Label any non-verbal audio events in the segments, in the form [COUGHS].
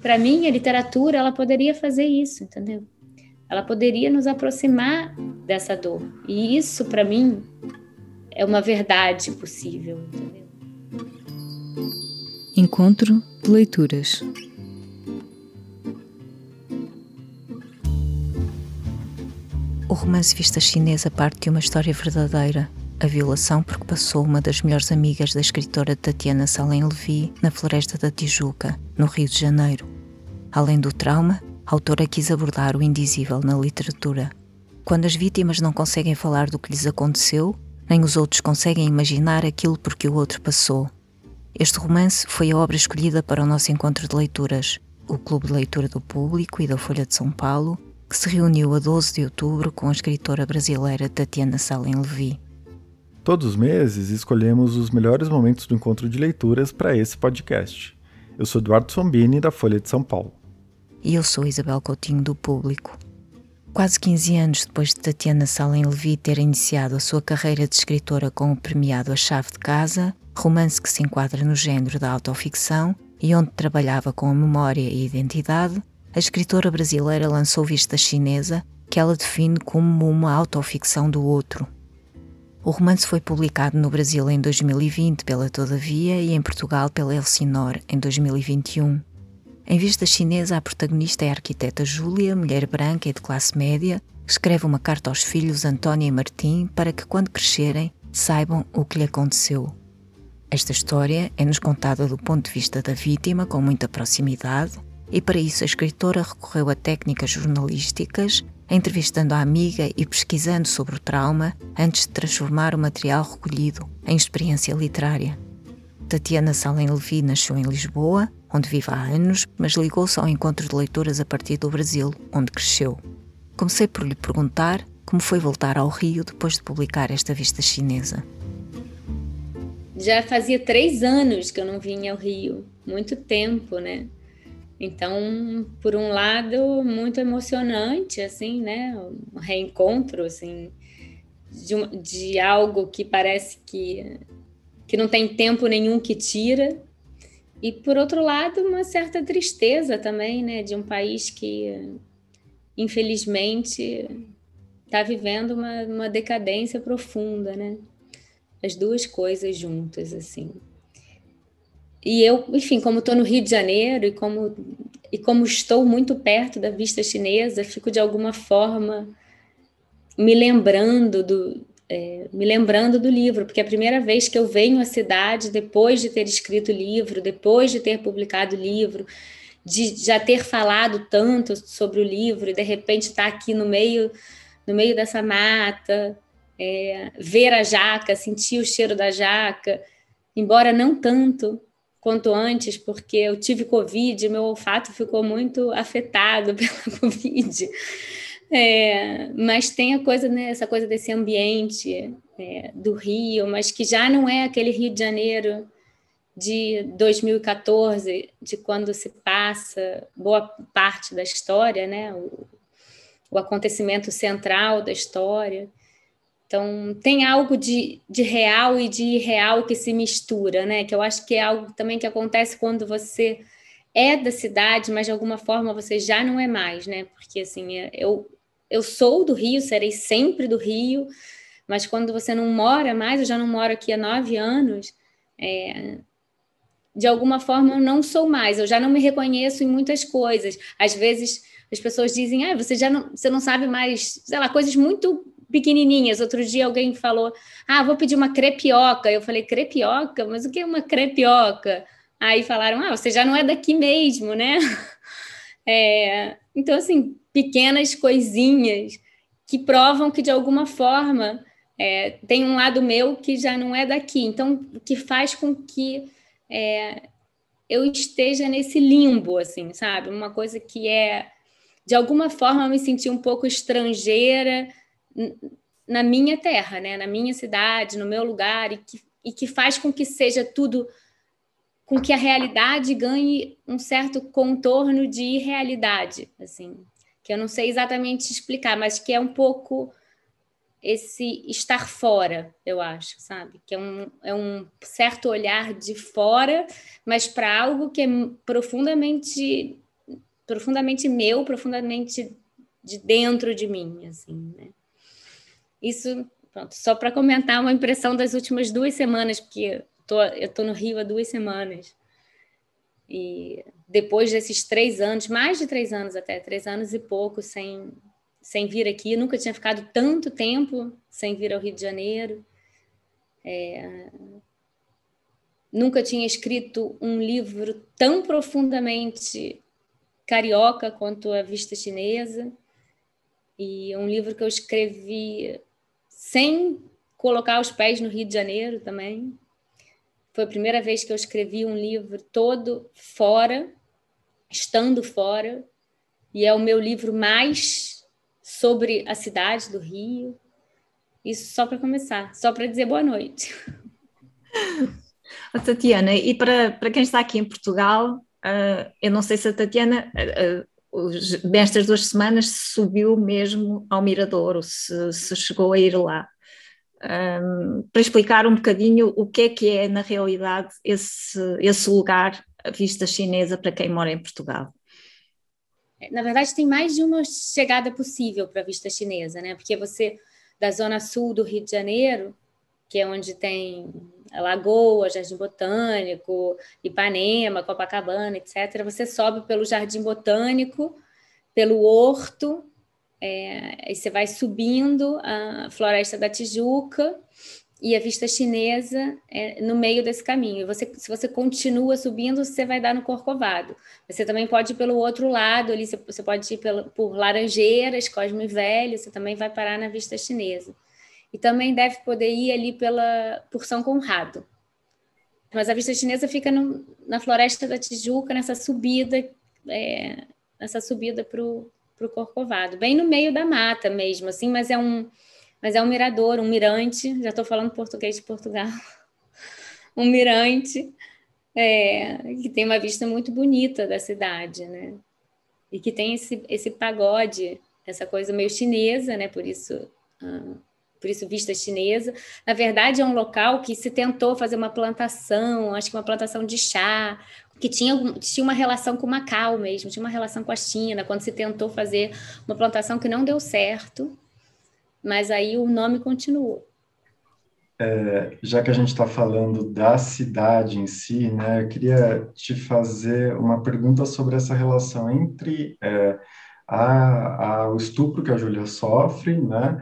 para mim, a literatura, ela poderia fazer isso, entendeu? Ela poderia nos aproximar dessa dor. E isso, para mim, é uma verdade possível, entendeu? Encontro de leituras. O romance Vista Chinesa parte de uma história verdadeira. A violação porque passou uma das melhores amigas da escritora Tatiana Salem Levi na Floresta da Tijuca, no Rio de Janeiro. Além do trauma, a autora quis abordar o indizível na literatura. Quando as vítimas não conseguem falar do que lhes aconteceu, nem os outros conseguem imaginar aquilo por que o outro passou. Este romance foi a obra escolhida para o nosso encontro de leituras, o Clube de Leitura do Público e da Folha de São Paulo, que se reuniu a 12 de outubro com a escritora brasileira Tatiana Salem Levi. Todos os meses escolhemos os melhores momentos do encontro de leituras para esse podcast. Eu sou Eduardo Sombini, da Folha de São Paulo. E eu sou Isabel Coutinho, do Público. Quase 15 anos depois de Tatiana Salem Levi ter iniciado a sua carreira de escritora com o premiado A Chave de Casa, romance que se enquadra no género da autoficção e onde trabalhava com a memória e a identidade, a escritora brasileira lançou Vista Chinesa, que ela define como uma autoficção do outro. O romance foi publicado no Brasil em 2020 pela Todavia e em Portugal pela Elsinor em 2021. Em Vista Chinesa, a protagonista é a arquiteta Júlia, mulher branca e de classe média, que escreve uma carta aos filhos Antónia e Martim para que, quando crescerem, saibam o que lhe aconteceu. Esta história é-nos contada do ponto de vista da vítima, com muita proximidade, e para isso a escritora recorreu a técnicas jornalísticas, entrevistando a amiga e pesquisando sobre o trauma antes de transformar o material recolhido em experiência literária. Tatiana Salem Levi nasceu em Lisboa, onde vive há anos, mas ligou-se ao encontro de leitoras a partir do Brasil, onde cresceu. Comecei por lhe perguntar como foi voltar ao Rio depois de publicar esta vista chinesa. Já fazia três anos que eu não vinha ao Rio, muito tempo, né? Então, por um lado, muito emocionante, assim, né? Um reencontro, assim, de, de algo que parece que, que não tem tempo nenhum que tira. E, por outro lado, uma certa tristeza também, né? De um país que, infelizmente, está vivendo uma, uma decadência profunda, né? As duas coisas juntas, assim. E eu, enfim, como estou no Rio de Janeiro e como, e como estou muito perto da vista chinesa, fico de alguma forma me lembrando do, é, me lembrando do livro, porque é a primeira vez que eu venho à cidade depois de ter escrito o livro, depois de ter publicado o livro, de já ter falado tanto sobre o livro e de repente estar tá aqui no meio no meio dessa mata, é, ver a jaca, sentir o cheiro da jaca, embora não tanto, quanto antes, porque eu tive Covid, meu olfato ficou muito afetado [LAUGHS] pela Covid. É, mas tem a coisa, né, essa coisa desse ambiente é, do Rio, mas que já não é aquele Rio de Janeiro de 2014, de quando se passa boa parte da história, né, o, o acontecimento central da história. Então, tem algo de, de real e de irreal que se mistura, né? Que eu acho que é algo também que acontece quando você é da cidade, mas de alguma forma você já não é mais, né? Porque, assim, é, eu, eu sou do Rio, serei sempre do Rio, mas quando você não mora mais, eu já não moro aqui há nove anos, é, de alguma forma eu não sou mais, eu já não me reconheço em muitas coisas. Às vezes as pessoas dizem, ah, você já não, você não sabe mais, sei lá, coisas muito pequenininhas. Outro dia alguém falou: Ah, vou pedir uma crepioca. Eu falei: Crepioca? Mas o que é uma crepioca? Aí falaram: Ah, você já não é daqui mesmo, né? [LAUGHS] É, então, assim, pequenas coisinhas que provam que de alguma forma é, tem um lado meu que já não é daqui. Então, que faz com que é, eu esteja nesse limbo, assim, sabe? Uma coisa que é, de alguma forma, me senti um pouco estrangeira na minha terra, né? na minha cidade, no meu lugar, e que, e que faz com que seja tudo, com que a realidade ganhe um certo contorno de irrealidade, assim, que eu não sei exatamente explicar, mas que é um pouco esse estar fora, eu acho, sabe? Que é um, é um certo olhar de fora, mas para algo que é profundamente profundamente meu, profundamente de dentro de mim, assim, né? Isso, pronto, só para comentar uma impressão das últimas duas semanas, porque tô, eu tô no Rio há duas semanas. E depois desses três anos, mais de três anos até, três anos e pouco sem, sem vir aqui, nunca tinha ficado tanto tempo sem vir ao Rio de Janeiro. É, nunca tinha escrito um livro tão profundamente carioca quanto a Vista Chinesa. E um livro que eu escrevi sem colocar os pés no Rio de Janeiro também. Foi a primeira vez que eu escrevi um livro todo fora, estando fora, e é o meu livro mais sobre a cidade do Rio. Isso só para começar, só para dizer boa noite. [LAUGHS] A Tatiana, e para, para quem está aqui em Portugal, uh, eu não sei se a Tatiana, uh, nestas duas semanas, subiu mesmo ao Mirador, ou se, se chegou a ir lá. Um, para explicar um bocadinho o que é que é, na realidade, esse, esse lugar, a vista chinesa, para quem mora em Portugal. Na verdade, tem mais de uma chegada possível para a vista chinesa, né? Porque você, da zona sul do Rio de Janeiro, que é onde tem Lagoa, Jardim Botânico, Ipanema, Copacabana, etc. Você sobe pelo Jardim Botânico, pelo Horto, é, você vai subindo a Floresta da Tijuca e a vista chinesa é no meio desse caminho. Você, se você continua subindo, você vai dar no Corcovado. Você também pode ir pelo outro lado, ali você pode ir pelo, por Laranjeiras, Cosme Velho, você também vai parar na vista chinesa e também deve poder ir ali pela por São Conrado. Mas a vista chinesa fica no, na Floresta da Tijuca, nessa subida, é, nessa subida para o Corcovado, bem no meio da mata mesmo, assim, mas é um, mas é um mirador, um mirante, já estou falando português de Portugal, [LAUGHS] um mirante é, que tem uma vista muito bonita da cidade, né? E que tem esse, esse pagode, essa coisa meio chinesa, né? Por isso ah, por isso vista chinesa. Na verdade, é um local que se tentou fazer uma plantação, acho que uma plantação de chá, que tinha, tinha uma relação com Macau mesmo, tinha uma relação com a China, quando se tentou fazer uma plantação que não deu certo, mas aí o nome continuou. É, já que a gente está falando da cidade em si, né, eu queria te fazer uma pergunta sobre essa relação entre é, a, a, o estupro que a Júlia sofre, né,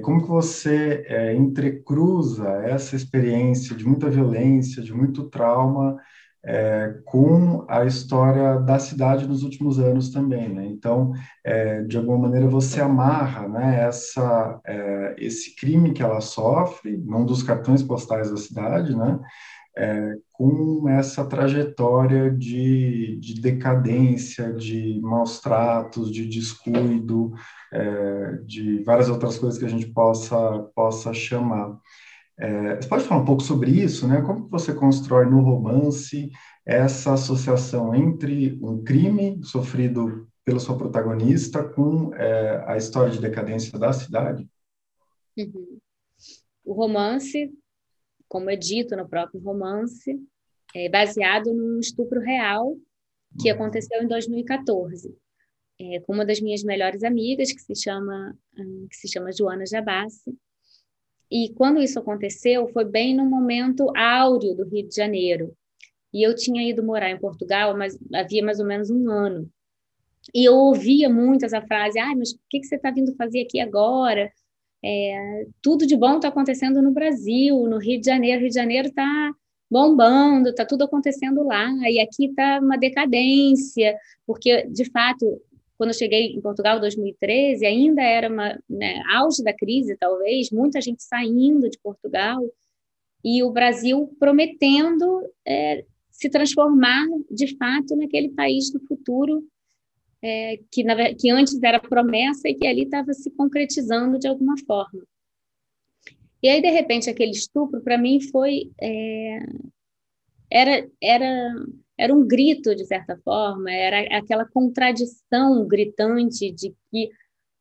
como que você é, entrecruza essa experiência de muita violência, de muito trauma, é, com a história da cidade nos últimos anos também, né? Então, é, de alguma maneira você amarra, né, essa, é, esse crime que ela sofre, num dos cartões postais da cidade, né, é, com essa trajetória de, de, decadência, de maus tratos, de descuido, é, de várias outras coisas que a gente possa, possa chamar. É, você pode falar um pouco sobre isso, né? Como você constrói no romance essa associação entre um crime sofrido pela sua protagonista com é, a história de decadência da cidade? Uhum. O romance como é dito no próprio romance, é baseado num estupro real que aconteceu em 2014, é, com uma das minhas melhores amigas, que se chama, hum, que se chama Joana Jabassi. E quando isso aconteceu, foi bem no momento áureo do Rio de Janeiro. E eu tinha ido morar em Portugal, mas havia mais ou menos um ano. E eu ouvia muito essa frase: ah, mas o que, que você está vindo fazer aqui agora? É, tudo de bom está acontecendo no Brasil, no Rio de Janeiro. Rio de Janeiro está bombando, está tudo acontecendo lá, e aqui está uma decadência, porque, de fato, quando eu cheguei em Portugal em 2013, ainda era uma né, auge da crise, talvez, muita gente saindo de Portugal, e o Brasil prometendo é, se transformar, de fato, naquele país do futuro é, que, na, que antes era promessa e que ali estava se concretizando de alguma forma. E aí, de repente, aquele estupro, para mim, foi. É, era, era, era um grito, de certa forma, era aquela contradição gritante de que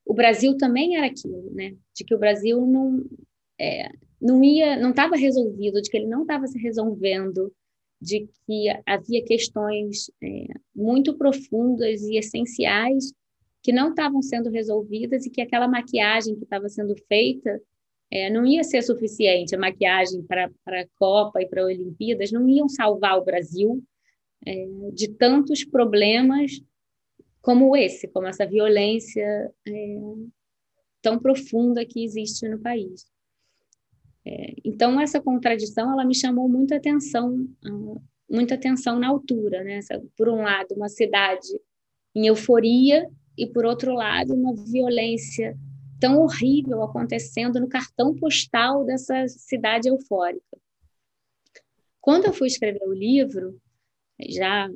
o Brasil também era aquilo, né? De que o Brasil não, é, não ia, não estava resolvido, de que ele não estava se resolvendo, de que havia questões é, muito profundas e essenciais que não estavam sendo resolvidas e que aquela maquiagem que estava sendo feita é, não ia ser suficiente. A maquiagem para a Copa e para Olimpíadas não iam salvar o Brasil é, de tantos problemas como esse, como essa violência é, tão profunda que existe no país. É, então essa contradição ela me chamou muita atenção, ah, muita atenção na altura, né? Por um lado, uma cidade em euforia e, por outro lado, uma violência tão horrível acontecendo no cartão postal dessa cidade eufórica. Quando eu fui escrever o livro, já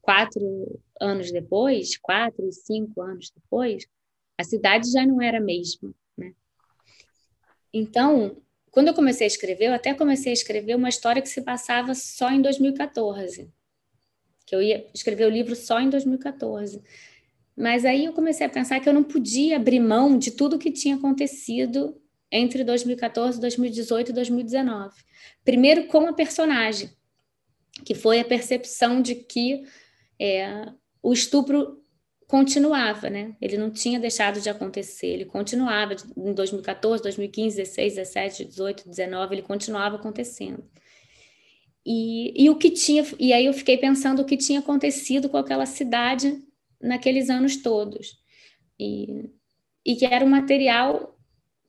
quatro anos depois, quatro, cinco anos depois, a cidade já não era a mesma. Né? Então, quando eu comecei a escrever, eu até comecei a escrever uma história que se passava só em 2014, que eu ia escrever o livro só em 2014. Mas aí eu comecei a pensar que eu não podia abrir mão de tudo que tinha acontecido entre 2014, 2018 e 2019. Primeiro com a personagem, que foi a percepção de que é, o estupro continuava, né? Ele não tinha deixado de acontecer, ele continuava em 2014, 2015, 16, 17, 18, 19, ele continuava acontecendo. E, e o que tinha, e aí eu fiquei pensando o que tinha acontecido com aquela cidade naqueles anos todos. E, e que era um material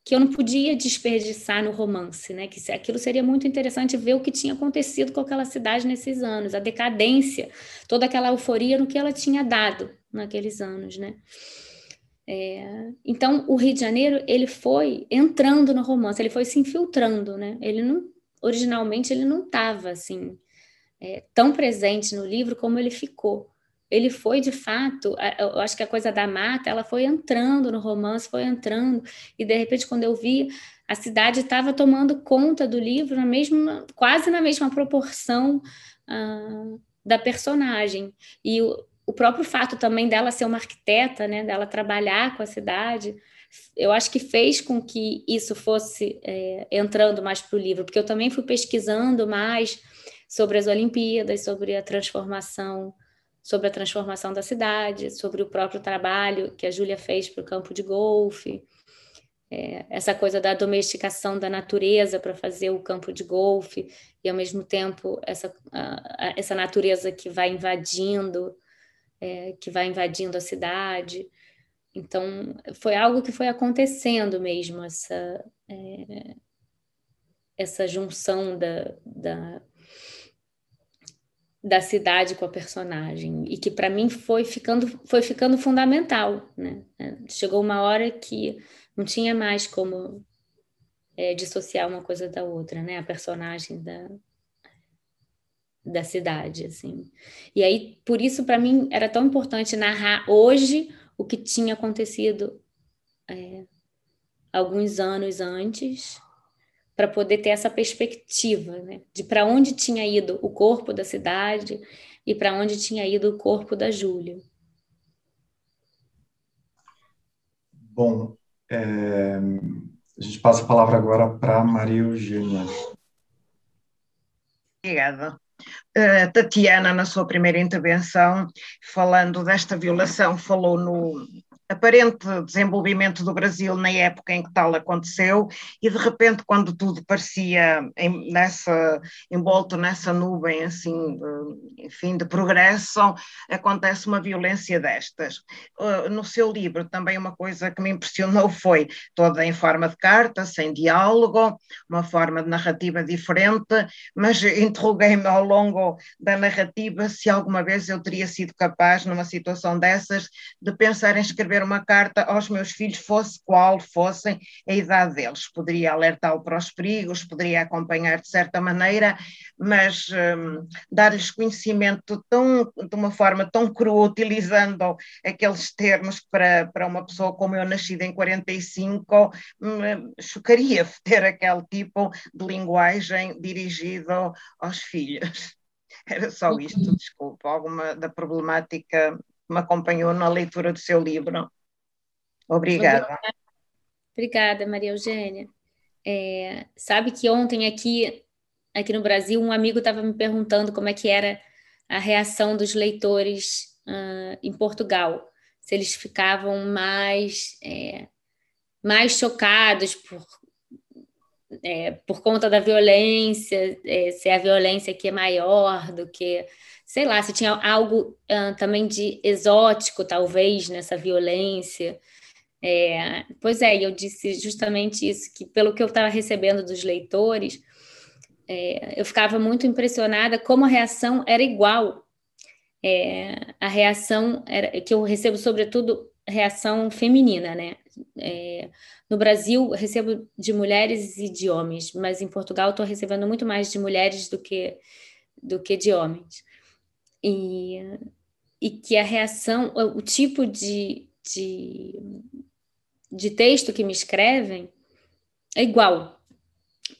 que eu não podia desperdiçar no romance, né? Que aquilo seria muito interessante ver o que tinha acontecido com aquela cidade nesses anos, a decadência, toda aquela euforia no que ela tinha dado naqueles anos, né? É, então, o Rio de Janeiro ele foi entrando no romance, ele foi se infiltrando, né? Ele não, originalmente ele não estava assim é, tão presente no livro como ele ficou ele foi de fato, eu acho que a coisa da mata, ela foi entrando no romance, foi entrando, e de repente quando eu vi, a cidade estava tomando conta do livro na mesma, quase na mesma proporção uh, da personagem. E o, o próprio fato também dela ser uma arquiteta, né, dela trabalhar com a cidade, eu acho que fez com que isso fosse é, entrando mais para o livro, porque eu também fui pesquisando mais sobre as Olimpíadas, sobre a transformação sobre a transformação da cidade, sobre o próprio trabalho que a Júlia fez para o campo de golfe, é, essa coisa da domesticação da natureza para fazer o campo de golfe, e ao mesmo tempo essa, a, a, essa natureza que vai invadindo, é, que vai invadindo a cidade. Então, foi algo que foi acontecendo mesmo, essa, é, essa junção da, da da cidade com a personagem. E que para mim foi ficando foi ficando fundamental né? É, chegou uma hora que não tinha mais como é, dissociar uma coisa da outra né? A personagem da da cidade assim. E aí por isso para mim era tão importante narrar hoje o que tinha acontecido é, alguns anos antes para poder ter essa perspectiva né, de para onde tinha ido o corpo da cidade e para onde tinha ido o corpo da Júlia. Bom, é, a gente passa a palavra agora para Maria Eugênia. Obrigada. Uh, Tatiana, na sua primeira intervenção, falando desta violação, falou no, aparente desenvolvimento do Brasil na época em que tal aconteceu e de repente quando tudo parecia em, nessa envolto nessa nuvem assim de, enfim de progresso acontece uma violência destas. Uh, no seu livro também uma coisa que me impressionou foi toda em forma de carta sem diálogo uma forma de narrativa diferente mas interroguei-me ao longo da narrativa se alguma vez eu teria sido capaz numa situação dessas de pensar em escrever escrever uma carta aos meus filhos, fosse qual fossem a idade deles. Poderia alertá-lo para os perigos, poderia acompanhar de certa maneira, mas um, dar-lhes conhecimento tão, de uma forma tão crua, utilizando aqueles termos para, para uma pessoa como eu, nascida em 45, hum, chocaria ter aquele tipo de linguagem dirigido aos filhos. [LAUGHS] Era só isto, desculpa, alguma da problemática me acompanhou na leitura do seu livro. Obrigada. Obrigada, Maria Eugênia. É, sabe que ontem aqui aqui no Brasil, um amigo estava me perguntando como é que era a reação dos leitores uh, em Portugal, se eles ficavam mais é, mais chocados por é, por conta da violência, é, se a violência aqui é maior do que, sei lá, se tinha algo também de exótico, talvez, nessa violência. É, pois é, eu disse justamente isso, que pelo que eu estava recebendo dos leitores, é, eu ficava muito impressionada como a reação era igual. É, a reação era, que eu recebo, sobretudo, reação feminina, né? É, no Brasil, recebo de mulheres e de homens, mas em Portugal estou recebendo muito mais de mulheres do que, do que de homens. E, e que a reação, o tipo de, de, de texto que me escrevem é igual.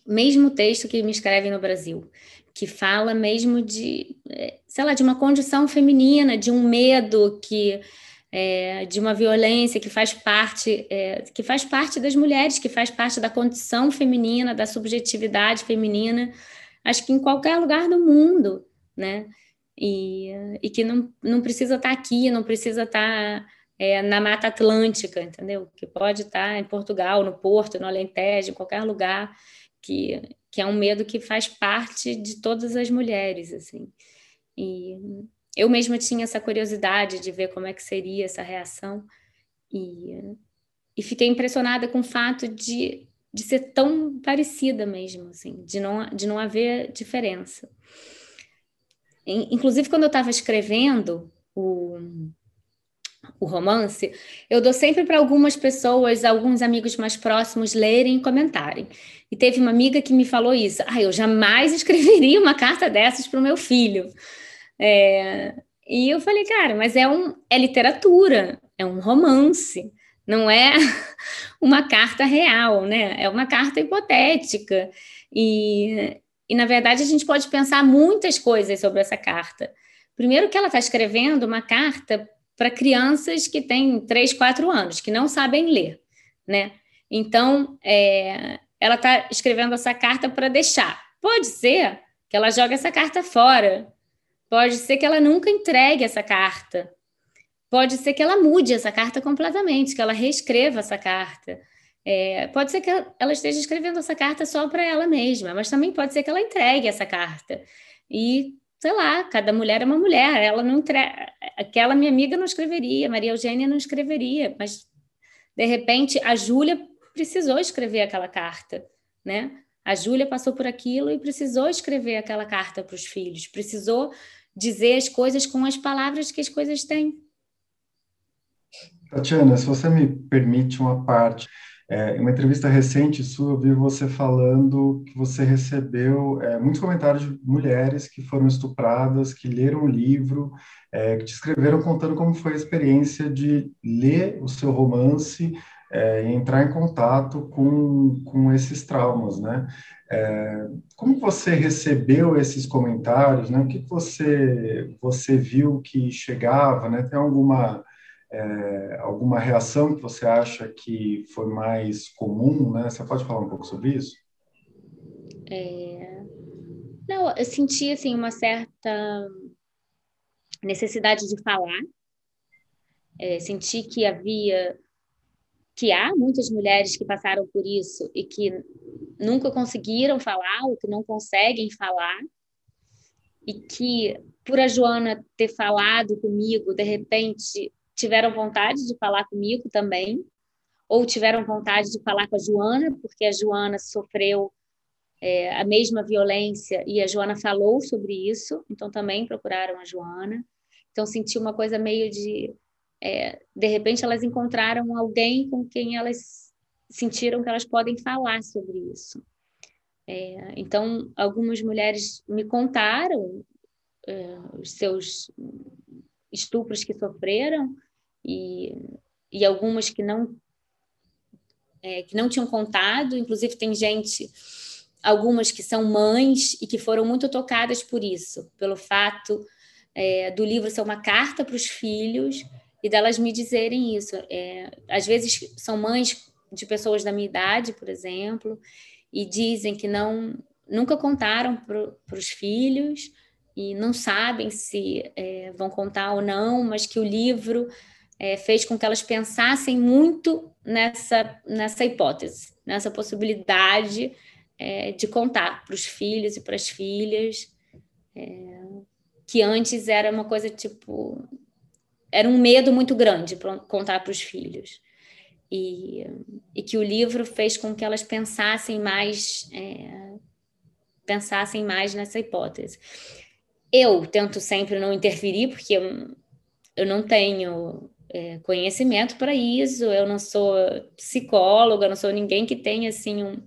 Mesmo texto que me escrevem no Brasil, que fala mesmo de, é, sei lá, de uma condição feminina, de um medo que é, de uma violência que faz parte é, que faz parte das mulheres, que faz parte da condição feminina, da subjetividade feminina, acho que em qualquer lugar do mundo, né? E, e que não, não precisa estar aqui, não precisa estar é, na Mata Atlântica, entendeu? Que pode estar em Portugal, no Porto, no Alentejo, em qualquer lugar, que, que é um medo que faz parte de todas as mulheres, assim. E, eu mesma tinha essa curiosidade de ver como é que seria essa reação e, e fiquei impressionada com o fato de, de ser tão parecida mesmo, assim, de não, de não haver diferença. Inclusive, quando eu estava escrevendo o, o romance, eu dou sempre para algumas pessoas, alguns amigos mais próximos lerem e comentarem. E teve uma amiga que me falou isso: ah, eu jamais escreveria uma carta dessas para o meu filho. É, e eu falei, cara, mas é, um, é literatura, é um romance, não é [LAUGHS] uma carta real, né? É uma carta hipotética. E, e, na verdade, a gente pode pensar muitas coisas sobre essa carta. Primeiro, que ela está escrevendo uma carta para crianças que têm 3, 4 anos, que não sabem ler, né? Então, é, ela está escrevendo essa carta para deixar. Pode ser que ela jogue essa carta fora, Pode ser que ela nunca entregue essa carta. Pode ser que ela mude essa carta completamente, que ela reescreva essa carta. É, pode ser que ela esteja escrevendo essa carta só para ela mesma, mas também pode ser que ela entregue essa carta. E, sei lá, cada mulher é uma mulher. Ela não entrega. Aquela minha amiga não escreveria, Maria Eugênia não escreveria, mas de repente a Júlia precisou escrever aquela carta, né? A Júlia passou por aquilo e precisou escrever aquela carta para os filhos, precisou dizer as coisas com as palavras que as coisas têm. Tatiana, se você me permite uma parte, é, em uma entrevista recente sua, eu vi você falando que você recebeu é, muitos comentários de mulheres que foram estupradas, que leram o livro, é, que te escreveram contando como foi a experiência de ler o seu romance é, entrar em contato com, com esses traumas, né? É, como você recebeu esses comentários, né? O que você, você viu que chegava, né? Tem alguma, é, alguma reação que você acha que foi mais comum, né? Você pode falar um pouco sobre isso? É... Não, eu senti, assim, uma certa necessidade de falar, é, senti que havia que há muitas mulheres que passaram por isso e que nunca conseguiram falar ou que não conseguem falar e que por a Joana ter falado comigo, de repente tiveram vontade de falar comigo também, ou tiveram vontade de falar com a Joana, porque a Joana sofreu é, a mesma violência e a Joana falou sobre isso, então também procuraram a Joana. Então senti uma coisa meio de é, de repente elas encontraram alguém com quem elas sentiram que elas podem falar sobre isso. É, então, algumas mulheres me contaram é, os seus estupros que sofreram e, e algumas que não é, que não tinham contado. Inclusive, tem gente, algumas que são mães e que foram muito tocadas por isso, pelo fato é, do livro ser uma carta para os filhos e delas me dizerem isso. É, às vezes são mães de pessoas da minha idade, por exemplo, e dizem que não nunca contaram para os filhos e não sabem se é, vão contar ou não, mas que o livro é, fez com que elas pensassem muito nessa, nessa hipótese, nessa possibilidade é, de contar para os filhos e para as filhas, é, que antes era uma coisa tipo. Era um medo muito grande para contar para os filhos. E, e, que o livro fez com que elas pensassem mais é, pensassem mais nessa hipótese. Eu tento sempre não interferir, porque eu, eu não tenho é, conhecimento para isso, eu não sou psicóloga, não sou ninguém que tenha assim um.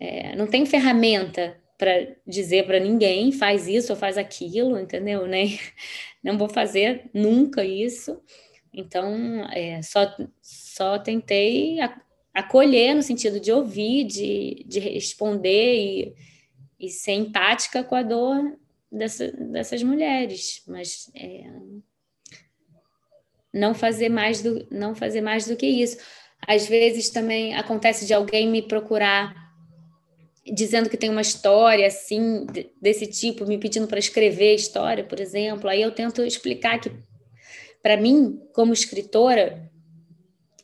É, não tem ferramenta para dizer para ninguém faz isso ou faz aquilo, entendeu? Nem, não vou fazer nunca isso. Então, é, só, só tentei acolher no sentido de ouvir, de, de responder e, e ser empática com a dor dessa, dessas mulheres, mas é, não fazer mais do não fazer mais do que isso. Às vezes também acontece de alguém me procurar dizendo que tem uma história assim desse tipo, me pedindo para escrever história, por exemplo. Aí eu tento explicar que para mim, como escritora,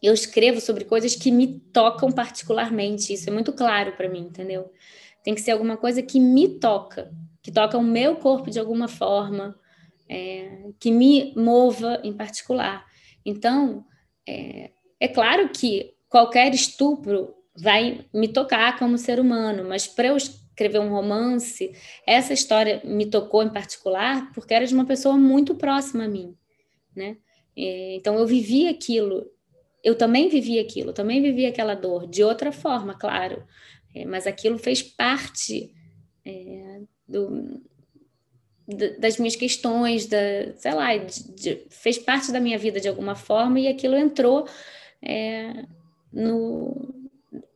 eu escrevo sobre coisas que me tocam particularmente. Isso é muito claro para mim, entendeu? Tem que ser alguma coisa que me toca, que toca o meu corpo de alguma forma, é, que me mova em particular. Então, é, é claro que qualquer estupro vai me tocar como ser humano, mas para eu escrever um romance, essa história me tocou em particular porque era de uma pessoa muito próxima a mim, né? É, então eu vivi aquilo, eu também vivi aquilo, também vivi aquela dor de outra forma, claro, é, mas aquilo fez parte é, do, das minhas questões, da, sei lá, de, de, fez parte da minha vida de alguma forma e aquilo entrou é, no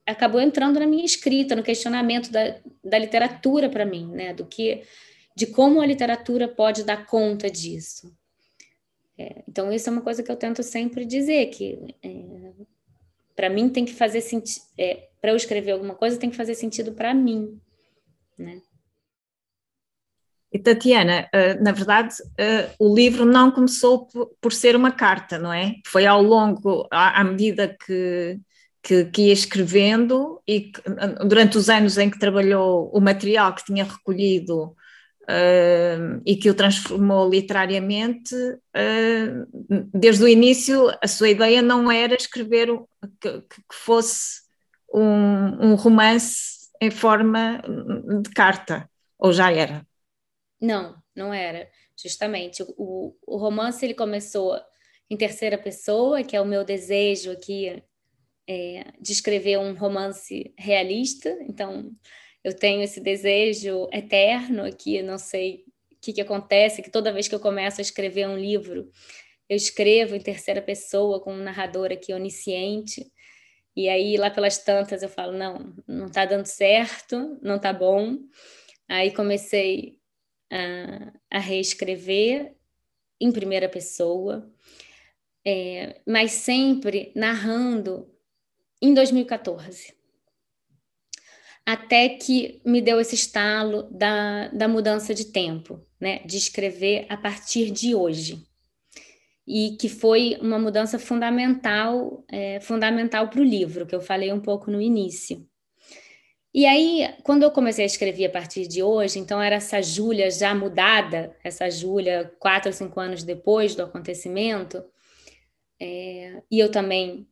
acabou entrando na minha escrita, no questionamento da, da literatura para mim, né, do que de como a literatura pode dar conta disso. É, então isso é uma coisa que eu tento sempre dizer que é, para mim tem que fazer sentido, é, para eu escrever alguma coisa tem que fazer sentido para mim, né? E Tatiana, eh, na verdade, eh, o livro não começou por ser uma carta, não é? Foi ao longo, à medida que, que, que ia escrevendo e que, durante os anos em que trabalhou o material que tinha recolhido uh, e que o transformou literariamente, uh, desde o início a sua ideia não era escrever que, que fosse um, um romance em forma de carta, ou já era? Não, não era. Justamente, o, o romance ele começou em terceira pessoa, que é o meu desejo aqui é, de escrever um romance realista. Então, eu tenho esse desejo eterno aqui, não sei o que, que acontece, que toda vez que eu começo a escrever um livro, eu escrevo em terceira pessoa com um narrador aqui onisciente. E aí, lá pelas tantas, eu falo: não, não está dando certo, não está bom. Aí comecei a, a reescrever em primeira pessoa, é, mas sempre narrando em 2014. Até que me deu esse estalo da, da mudança de tempo, né? de escrever a partir de hoje. E que foi uma mudança fundamental, é, fundamental para o livro, que eu falei um pouco no início. E aí, quando eu comecei a escrever a partir de hoje, então era essa Júlia já mudada, essa Júlia quatro ou cinco anos depois do acontecimento, é, e eu também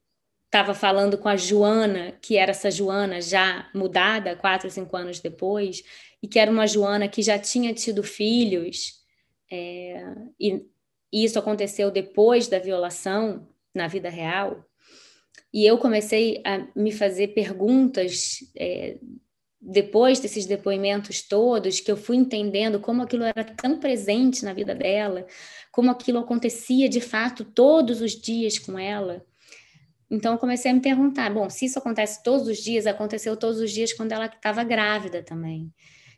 estava falando com a Joana, que era essa Joana já mudada quatro cinco anos depois, e que era uma Joana que já tinha tido filhos, é, e isso aconteceu depois da violação na vida real. E eu comecei a me fazer perguntas é, depois desses depoimentos todos, que eu fui entendendo como aquilo era tão presente na vida dela, como aquilo acontecia de fato todos os dias com ela. Então eu comecei a me perguntar, bom, se isso acontece todos os dias, aconteceu todos os dias quando ela estava grávida também.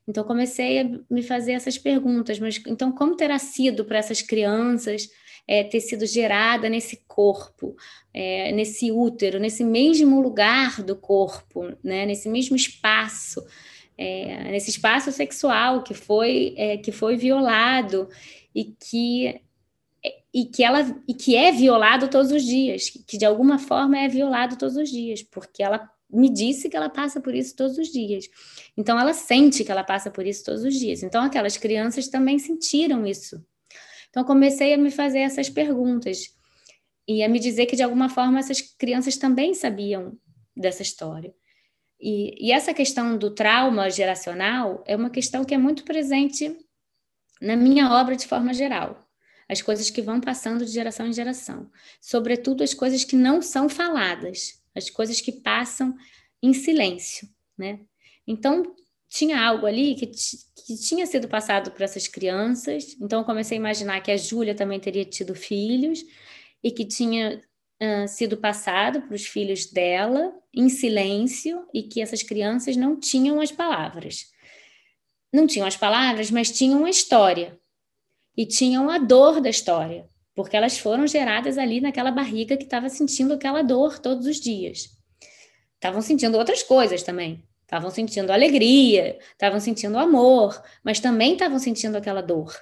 Então comecei a me fazer essas perguntas, mas então como terá sido para essas crianças é, ter sido gerada nesse corpo, é, nesse útero, nesse mesmo lugar do corpo, né, nesse mesmo espaço. é, nesse espaço sexual que foi é, que foi violado e que e que ela e que é violado todos os dias, que de alguma forma é violado todos os dias, porque ela me disse que ela passa por isso todos os dias. Então ela sente que ela passa por isso todos os dias. Então aquelas crianças também sentiram isso. Então comecei a me fazer essas perguntas e a me dizer que de alguma forma essas crianças também sabiam dessa história. E, e essa questão do trauma geracional é uma questão que é muito presente na minha obra de forma geral as coisas que vão passando de geração em geração, sobretudo as coisas que não são faladas, as coisas que passam em silêncio, né? Então, tinha algo ali que, que tinha sido passado para essas crianças, então eu comecei a imaginar que a Júlia também teria tido filhos e que tinha uh, sido passado para os filhos dela em silêncio e que essas crianças não tinham as palavras. Não tinham as palavras, mas tinham a história, e tinham a dor da história, porque elas foram geradas ali naquela barriga que estava sentindo aquela dor todos os dias. Estavam sentindo outras coisas também. Estavam sentindo alegria, estavam sentindo amor, mas também estavam sentindo aquela dor.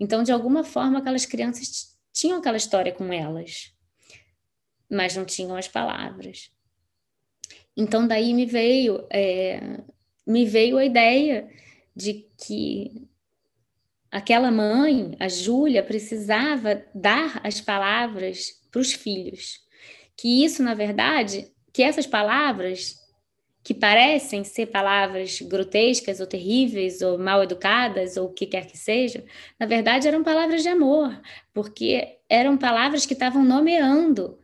Então, de alguma forma, aquelas crianças tinham aquela história com elas, mas não tinham as palavras. Então, daí me veio, é, me veio a ideia de que aquela mãe, a Júlia, precisava dar as palavras para os filhos. Que isso, na verdade, que essas palavras, que parecem ser palavras grotescas ou terríveis ou mal educadas ou o que quer que seja, na verdade eram palavras de amor, porque eram palavras que estavam nomeando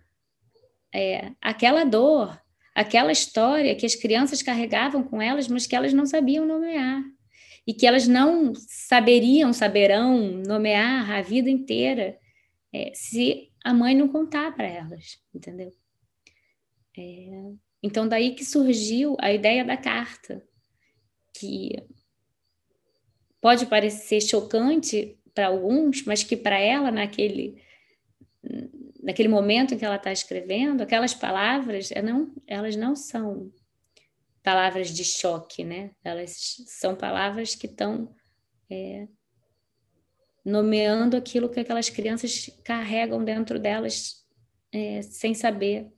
é, aquela dor, aquela história que as crianças carregavam com elas, mas que elas não sabiam nomear e que elas não saberiam, saberão nomear a vida inteira é, se a mãe não contar para elas, entendeu? É, então, daí que surgiu a ideia da carta, que pode parecer chocante para alguns, mas que para ela, naquele, naquele momento em que ela está escrevendo, aquelas palavras, não, elas não são palavras de choque, né? Elas são palavras que estão é, nomeando aquilo que aquelas crianças carregam dentro delas é, sem saber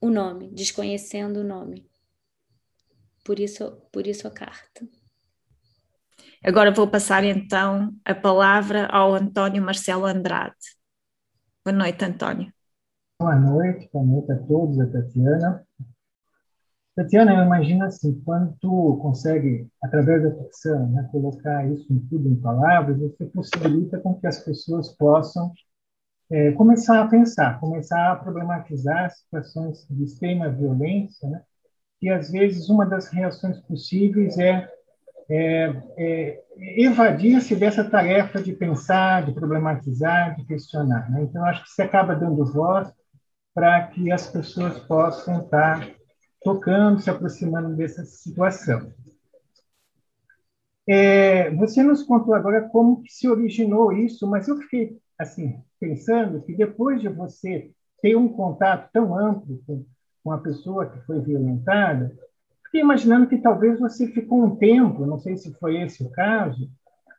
o nome, desconhecendo o nome. Por isso, por isso a carta. Agora vou passar então a palavra ao António Marcelo Andrade. Boa noite, António. Boa noite, boa noite a todos, a Tatiana. Tatiana, eu imagino assim, quando tu consegue, através da ficção, né, colocar isso em tudo em palavras, você possibilita com que as pessoas possam é, começar a pensar, começar a problematizar situações de extrema violência, né, e às vezes uma das reações possíveis é, é, é evadir-se dessa tarefa de pensar, de problematizar, de questionar. Né? Então, acho que você acaba dando voz para que as pessoas possam estar tocando, se aproximando dessa situação. É, você nos contou agora como se originou isso, mas eu fiquei assim pensando que depois de você ter um contato tão amplo com, com a pessoa que foi violentada, fiquei imaginando que talvez você ficou um tempo, não sei se foi esse o caso,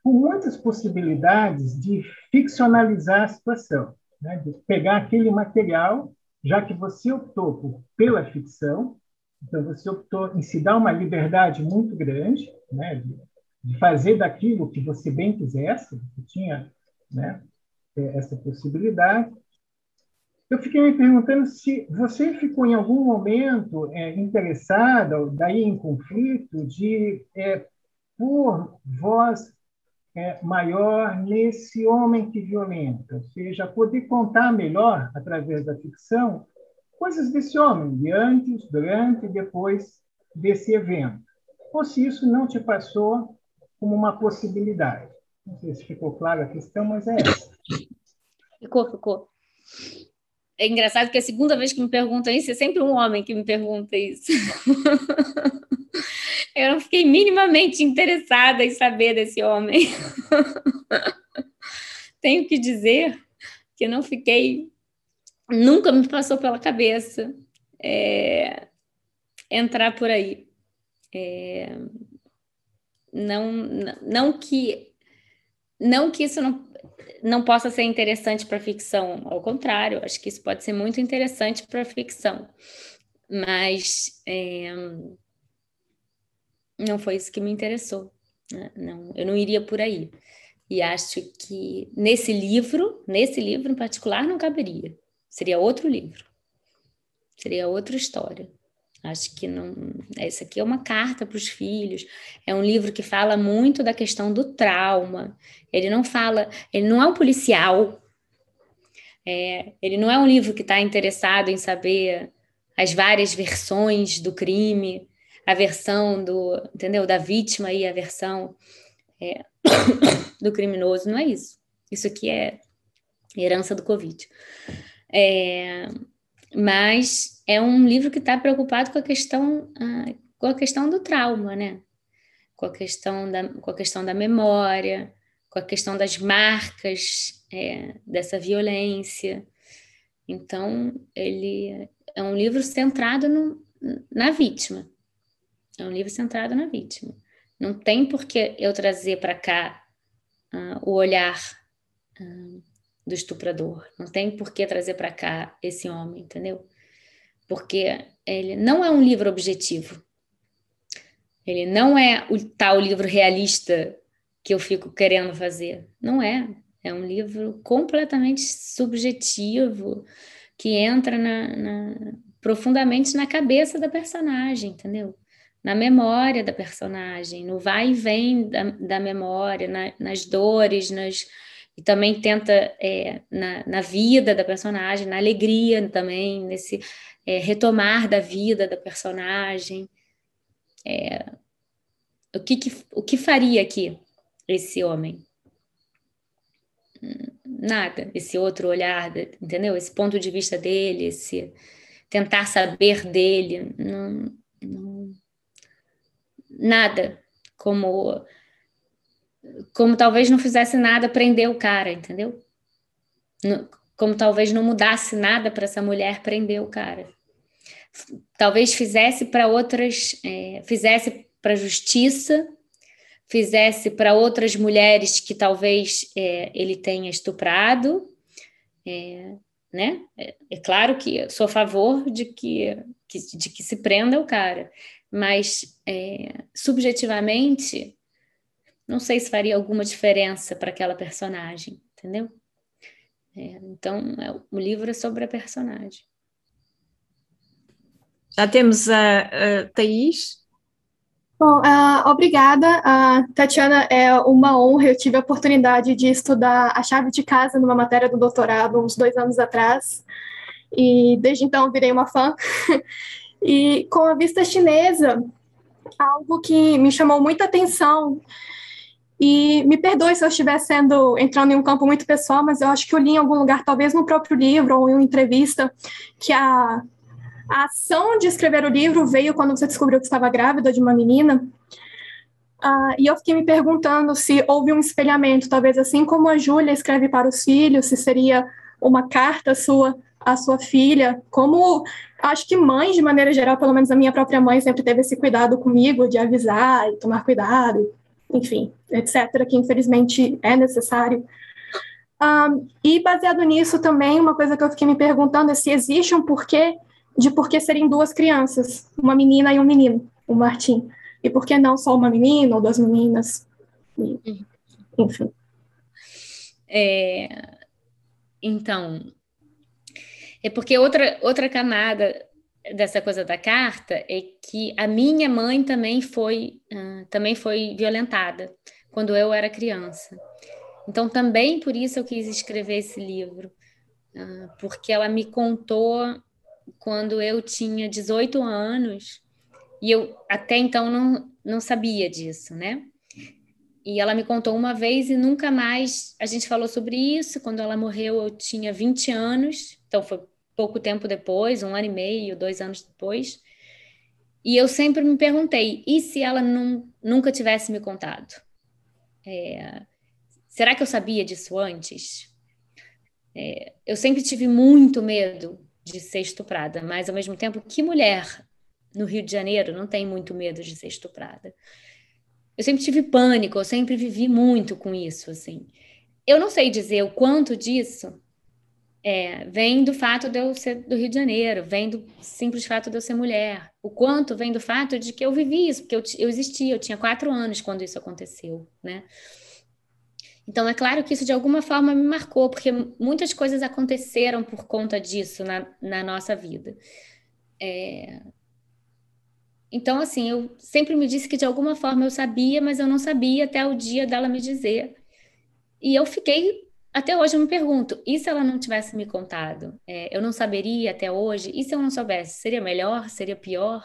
com muitas possibilidades de ficcionalizar a situação, né? de pegar aquele material, já que você optou por, pela ficção, então, você optou em se dar uma liberdade muito grande, né, de, de fazer daquilo que você bem quisesse, você tinha né, é, essa possibilidade. Eu fiquei me perguntando se você ficou em algum momento é, interessada, daí em conflito, de é, por voz é, maior nesse homem que violenta, ou seja, poder contar melhor, através da ficção, coisas desse homem, de antes, durante e depois desse evento. Ou se isso não te passou como uma possibilidade. Não sei se ficou clara a questão, mas é essa. Ficou, ficou. É engraçado que a segunda vez que me perguntam isso é sempre um homem que me pergunta isso. [LAUGHS] Eu não fiquei minimamente interessada em saber desse homem. [LAUGHS] Tenho que dizer que não fiquei nunca me passou pela cabeça é, entrar por aí. É, não, não que não que isso não, não possa ser interessante para ficção, ao contrário, acho que isso pode ser muito interessante para ficção, mas é, não foi isso que me interessou. Né? Não, eu não iria por aí. E acho que nesse livro, nesse livro em particular, não caberia. Seria outro livro. Seria outra história. Acho que não. Essa aqui é uma carta para os filhos. É um livro que fala muito da questão do trauma. Ele não fala, ele não é um policial. É, ele não é um livro que está interessado em saber as várias versões do crime, a versão do, entendeu, da vítima e a versão é, [COUGHS] do criminoso. Não é isso. Isso aqui é herança do Covid. É, mas é um livro que está preocupado com a questão ah, com a questão do trauma, né? Com a questão da, com a questão da memória, com a questão das marcas é, dessa violência. Então, ele é um livro centrado no, na vítima. É um livro centrado na vítima. Não tem por que eu trazer para cá uh, o olhar uh, do estuprador. Não tem por que trazer para cá esse homem, entendeu? Porque ele não é um livro objetivo. Ele não é o tal livro realista que eu fico querendo fazer. Não é. É um livro completamente subjetivo que entra na, na, profundamente na cabeça da personagem, entendeu? Na memória da personagem, no vai e vem da, da memória, na, nas dores, nas, e também tenta é, na, na, vida da personagem, na alegria também, nesse é, retomar da vida da personagem. É, o, que, que, o que faria aqui esse homem? Nada, esse outro olhar, entendeu? Esse ponto de vista dele, esse tentar saber dele, não, não nada como como talvez não fizesse nada prender o cara, entendeu? Como talvez não mudasse nada para essa mulher prender o cara. Talvez fizesse para outras, é, fizesse para a justiça, fizesse para outras mulheres que talvez é, ele tenha estuprado, é, né? É, é, claro que sou a favor de que, de que se prenda o cara, mas é, subjetivamente não sei se faria alguma diferença para aquela personagem, entendeu? É, então, é, o livro é sobre a personagem. Já temos a, a Thaís. Bom, uh, obrigada, uh, Tatiana. É uma honra. Eu tive a oportunidade de estudar a chave de casa numa matéria do doutorado uns dois anos atrás, e desde então virei uma fã. [LAUGHS] e com a vista chinesa, algo que me chamou muita atenção e me perdoe se eu estiver sendo entrando em um campo muito pessoal, mas eu acho que eu li em algum lugar, talvez no próprio livro ou em uma entrevista, que a, a ação de escrever o livro veio quando você descobriu que estava grávida de uma menina. Uh, e eu fiquei me perguntando se houve um espelhamento, talvez assim como a Júlia escreve para os filhos, se seria uma carta sua à sua filha, como acho que mães, de maneira geral, pelo menos a minha própria mãe sempre teve esse cuidado comigo de avisar e tomar cuidado, enfim, etc., que infelizmente é necessário. Um, e baseado nisso também, uma coisa que eu fiquei me perguntando é se existe um porquê de por que serem duas crianças, uma menina e um menino, o Martim. E por que não só uma menina ou duas meninas? E, enfim. É, então, é porque outra, outra camada dessa coisa da carta é que a minha mãe também foi uh, também foi violentada quando eu era criança. Então também por isso eu quis escrever esse livro, uh, porque ela me contou quando eu tinha 18 anos e eu até então não, não sabia disso, né? E ela me contou uma vez e nunca mais a gente falou sobre isso. Quando ela morreu, eu tinha 20 anos, então foi pouco tempo depois, um ano e meio, dois anos depois. E eu sempre me perguntei: e se ela não, nunca tivesse me contado? É, será que eu sabia disso antes? É, eu sempre tive muito medo de ser estuprada, mas ao mesmo tempo, que mulher no Rio de Janeiro não tem muito medo de ser estuprada? eu sempre tive pânico, eu sempre vivi muito com isso, assim. Eu não sei dizer o quanto disso é, vem do fato de eu ser do Rio de Janeiro, vem do simples fato de eu ser mulher. O quanto vem do fato de que eu vivi isso, porque eu, eu existi, eu tinha quatro anos quando isso aconteceu, né? Então, é claro que isso de alguma forma me marcou, porque muitas coisas aconteceram por conta disso na, na nossa vida. É... Então, assim, eu sempre me disse que de alguma forma eu sabia, mas eu não sabia até o dia dela me dizer. E eu fiquei, até hoje eu me pergunto, e se ela não tivesse me contado? É, eu não saberia até hoje? E se eu não soubesse? Seria melhor? Seria pior?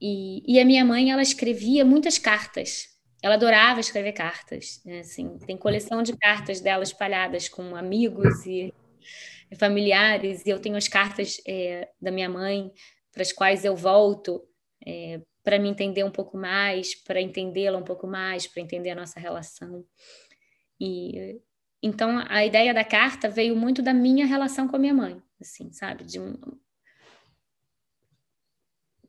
E, e a minha mãe, ela escrevia muitas cartas ela adorava escrever cartas, né? assim, tem coleção de cartas dela espalhadas com amigos e familiares, e eu tenho as cartas é, da minha mãe para as quais eu volto é, para me entender um pouco mais, para entendê-la um pouco mais, para entender a nossa relação. E então a ideia da carta veio muito da minha relação com a minha mãe, assim, sabe, de um,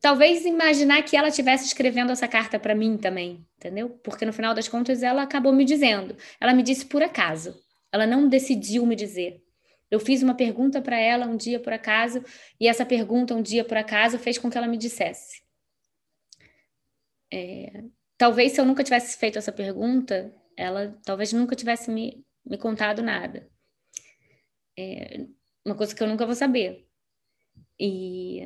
talvez imaginar que ela estivesse escrevendo essa carta para mim também, entendeu? Porque no final das contas ela acabou me dizendo. Ela me disse por acaso. Ela não decidiu me dizer. Eu fiz uma pergunta para ela um dia por acaso e essa pergunta um dia por acaso fez com que ela me dissesse. É, talvez se eu nunca tivesse feito essa pergunta, ela talvez nunca tivesse me, me contado nada. É uma coisa que eu nunca vou saber. E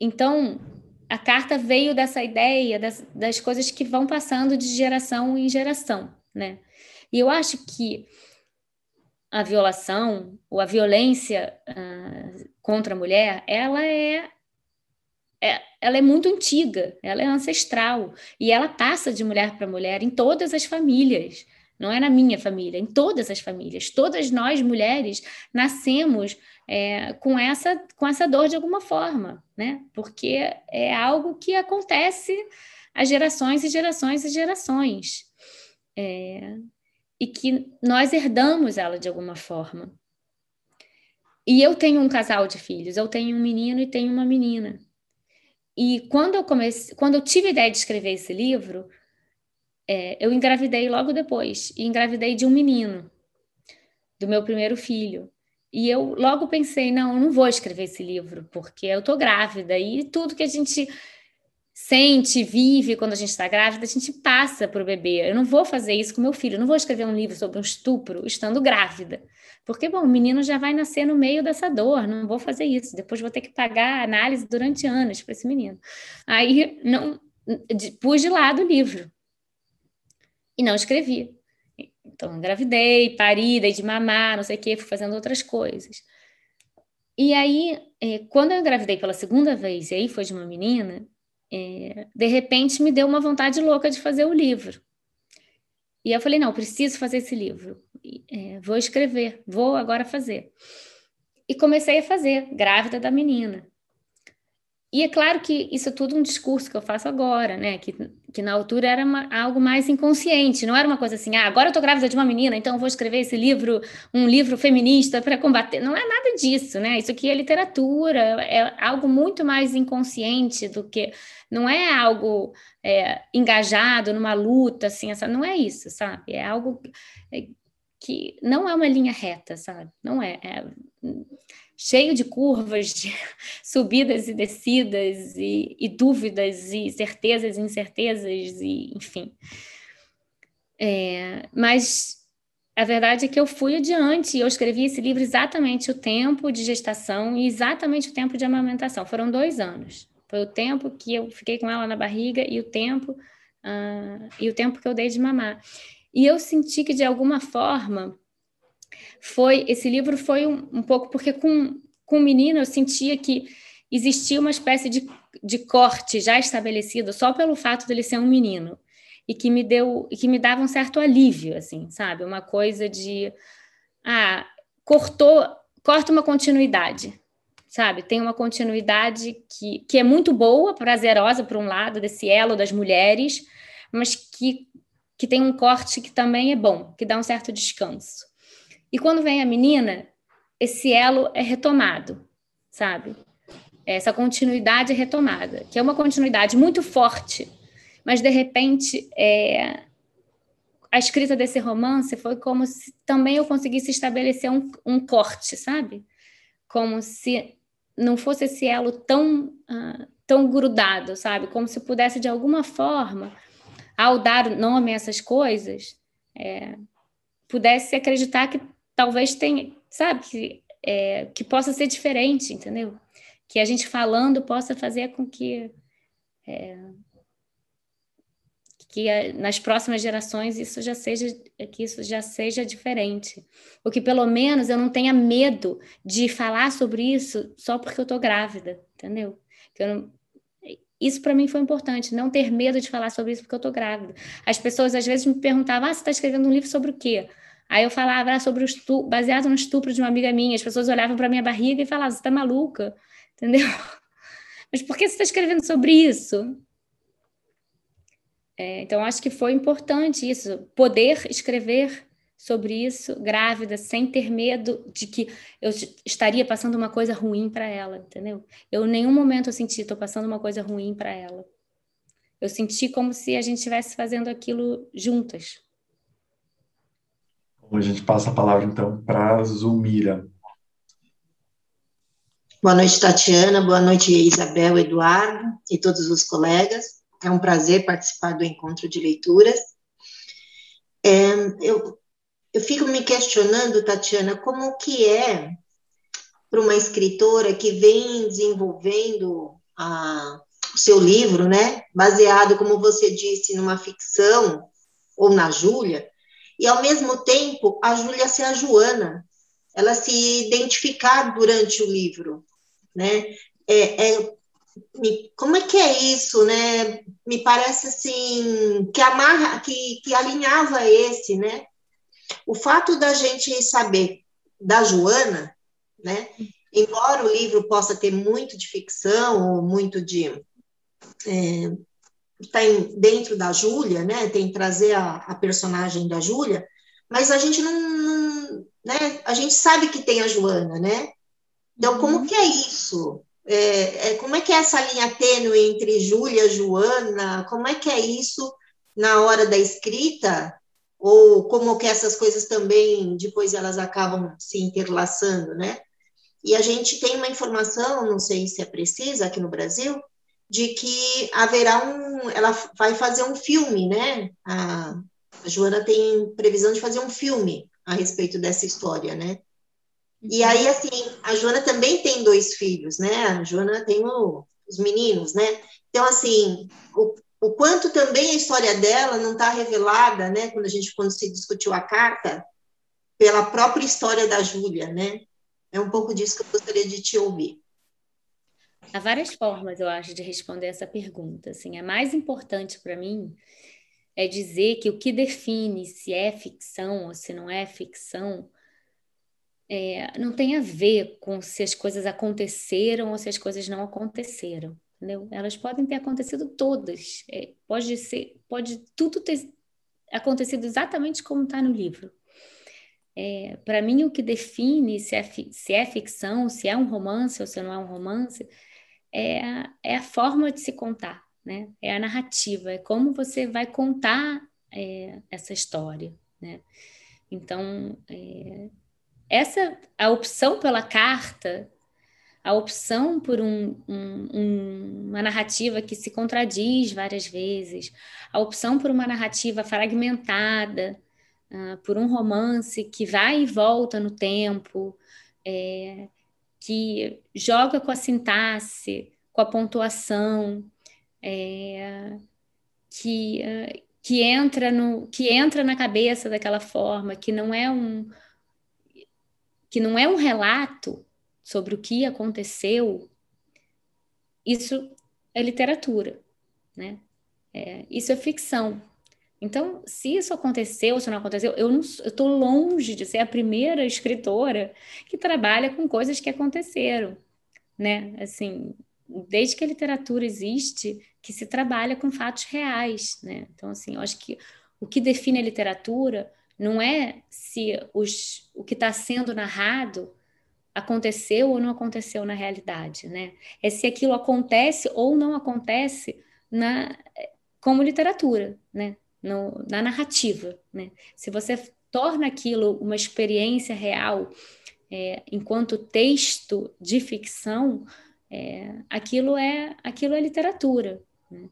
então, a carta veio dessa ideia das, das coisas que vão passando de geração em geração, né? E eu acho que a violação ou a violência uh, contra a mulher, ela é, é, ela é muito antiga, ela é ancestral e ela passa de mulher para mulher em todas as famílias. Não é na minha família, em todas as famílias. Todas nós mulheres nascemos é, com, essa, com essa dor de alguma forma, né? Porque é algo que acontece a gerações e gerações e gerações. É, e que nós herdamos ela de alguma forma. E eu tenho um casal de filhos, eu tenho um menino e tenho uma menina. E quando eu comecei, quando eu tive a ideia de escrever esse livro, é, eu engravidei logo depois, e engravidei de um menino, do meu primeiro filho. E eu logo pensei, não, eu não vou escrever esse livro, porque eu tô grávida e tudo que a gente sente, vive quando a gente está grávida, a gente passa para o bebê. Eu não vou fazer isso com meu filho, eu não vou escrever um livro sobre um estupro estando grávida. Porque, bom, o menino já vai nascer no meio dessa dor, não vou fazer isso. Depois vou ter que pagar análise durante anos para esse menino. Aí, não, pus de lado o livro. E não escrevi. Então, engravidei, pari, dei de mamar, não sei o quê, fui fazendo outras coisas. E aí, é, quando eu engravidei pela segunda vez, e aí foi de uma menina, é, de repente me deu uma vontade louca de fazer o livro. E eu falei, não, preciso fazer esse livro. É, vou escrever, vou agora fazer. E comecei a fazer, grávida da menina. E é claro que isso é tudo um discurso que eu faço agora, né? Que, que na altura era uma, algo mais inconsciente, não era uma coisa assim, ah, agora eu tô grávida de uma menina, então vou escrever esse livro, um livro feminista para combater. Não é nada disso, né? Isso aqui é literatura, é algo muito mais inconsciente do que. Não é algo é, engajado numa luta, assim, essa, não é isso, sabe? É algo que não é uma linha reta, sabe? Não é, é cheio de curvas, de [LAUGHS] subidas e descidas, e, e, dúvidas, e certezas e incertezas, e enfim. É, mas a verdade é que eu fui adiante, eu escrevi esse livro exatamente o tempo de gestação e exatamente o tempo de amamentação. Foram dois anos. Foi o tempo que eu fiquei com ela na barriga e o tempo uh, e o tempo que eu dei de mamar. E eu senti que de alguma forma foi esse livro foi um, um pouco porque com com o menino eu sentia que existia uma espécie de, de corte já estabelecido só pelo fato dele ser um menino e que me deu e que me dava um certo alívio assim sabe? Uma coisa de ah cortou corta uma continuidade sabe? Tem uma continuidade que, que é muito boa prazerosa por um lado desse elo das mulheres mas que que tem um corte que também é bom que dá um certo descanso e quando vem a menina, esse elo é retomado, sabe? Essa continuidade é retomada, que é uma continuidade muito forte mas de repente é, a escrita desse romance foi como se também eu conseguisse estabelecer um, um corte, sabe? Como se não fosse esse elo tão, uh, tão grudado, sabe? Como se pudesse, de alguma forma, ao dar nome a essas coisas, é, pudesse acreditar que talvez tenha, sabe? Que, é, que possa ser diferente, entendeu? Que a gente falando possa fazer com que é, que nas próximas gerações isso já seja que isso já seja diferente, ou que pelo menos eu não tenha medo de falar sobre isso só porque eu estou grávida, entendeu? Não... isso para mim foi importante, não ter medo de falar sobre isso porque eu estou grávida. As pessoas às vezes me perguntavam: ah, você está escrevendo um livro sobre o quê? Aí eu falava ah, sobre o estupro, baseado no estupro de uma amiga minha. As pessoas olhavam para minha barriga e falavam: você está maluca, [LAUGHS] entendeu? Mas por que você está escrevendo sobre isso? É, então, acho que foi importante isso, poder escrever sobre isso grávida, sem ter medo de que eu estaria passando uma coisa ruim para ela, entendeu? Eu em nenhum momento eu senti, estou passando uma coisa ruim para ela. Eu senti como se a gente estivesse fazendo aquilo juntas. A gente passa a palavra, então, para Zulmira. Boa noite, Tatiana. Boa noite, Isabel, Eduardo e todos os colegas. É um prazer participar do encontro de leituras. É, eu, eu fico me questionando, Tatiana, como que é para uma escritora que vem desenvolvendo a, o seu livro, né, baseado, como você disse, numa ficção ou na Júlia, e ao mesmo tempo a Júlia ser a Joana, ela se identificar durante o livro, né? É, é, como é que é isso, né? Me parece assim que amarra, que, que alinhava esse, né? O fato da gente saber da Joana, né? Embora o livro possa ter muito de ficção ou muito de é, tá dentro da Júlia, né? Tem trazer a, a personagem da Júlia, mas a gente não, não, né? A gente sabe que tem a Joana, né? Então, como uhum. que é isso? É, é, como é que é essa linha tênue entre Júlia, Joana? Como é que é isso na hora da escrita? Ou como que essas coisas também depois elas acabam se interlaçando, né? E a gente tem uma informação, não sei se é precisa aqui no Brasil, de que haverá um, ela vai fazer um filme, né? A, a Joana tem previsão de fazer um filme a respeito dessa história, né? E aí, assim, a Joana também tem dois filhos, né? A Joana tem o, os meninos, né? Então, assim, o, o quanto também a história dela não está revelada, né? Quando a gente, quando se discutiu a carta, pela própria história da Júlia, né? É um pouco disso que eu gostaria de te ouvir. Há várias formas, eu acho, de responder essa pergunta. Assim, a mais importante para mim é dizer que o que define se é ficção ou se não é ficção é, não tem a ver com se as coisas aconteceram ou se as coisas não aconteceram. Entendeu? Elas podem ter acontecido todas. É, pode ser, pode tudo ter acontecido exatamente como está no livro. É, Para mim, o que define se é, se é ficção, se é um romance ou se não é um romance, é a, é a forma de se contar, né? É a narrativa, é como você vai contar é, essa história, né? Então, é, essa a opção pela carta, a opção por um, um, uma narrativa que se contradiz várias vezes, a opção por uma narrativa fragmentada, uh, por um romance que vai e volta no tempo, é, que joga com a sintaxe, com a pontuação, é, que, uh, que entra no que entra na cabeça daquela forma, que não é um, que não é um relato sobre o que aconteceu, isso é literatura, né? É, isso é ficção. Então, se isso aconteceu, se não aconteceu, eu estou longe de ser a primeira escritora que trabalha com coisas que aconteceram, né? Assim, desde que a literatura existe, que se trabalha com fatos reais, né? Então, assim, eu acho que o que define a literatura não é se os, o que está sendo narrado aconteceu ou não aconteceu na realidade, né? É se aquilo acontece ou não acontece na, como literatura, né? No, na narrativa, né? Se você torna aquilo uma experiência real é, enquanto texto de ficção, é, aquilo é aquilo é literatura. Né?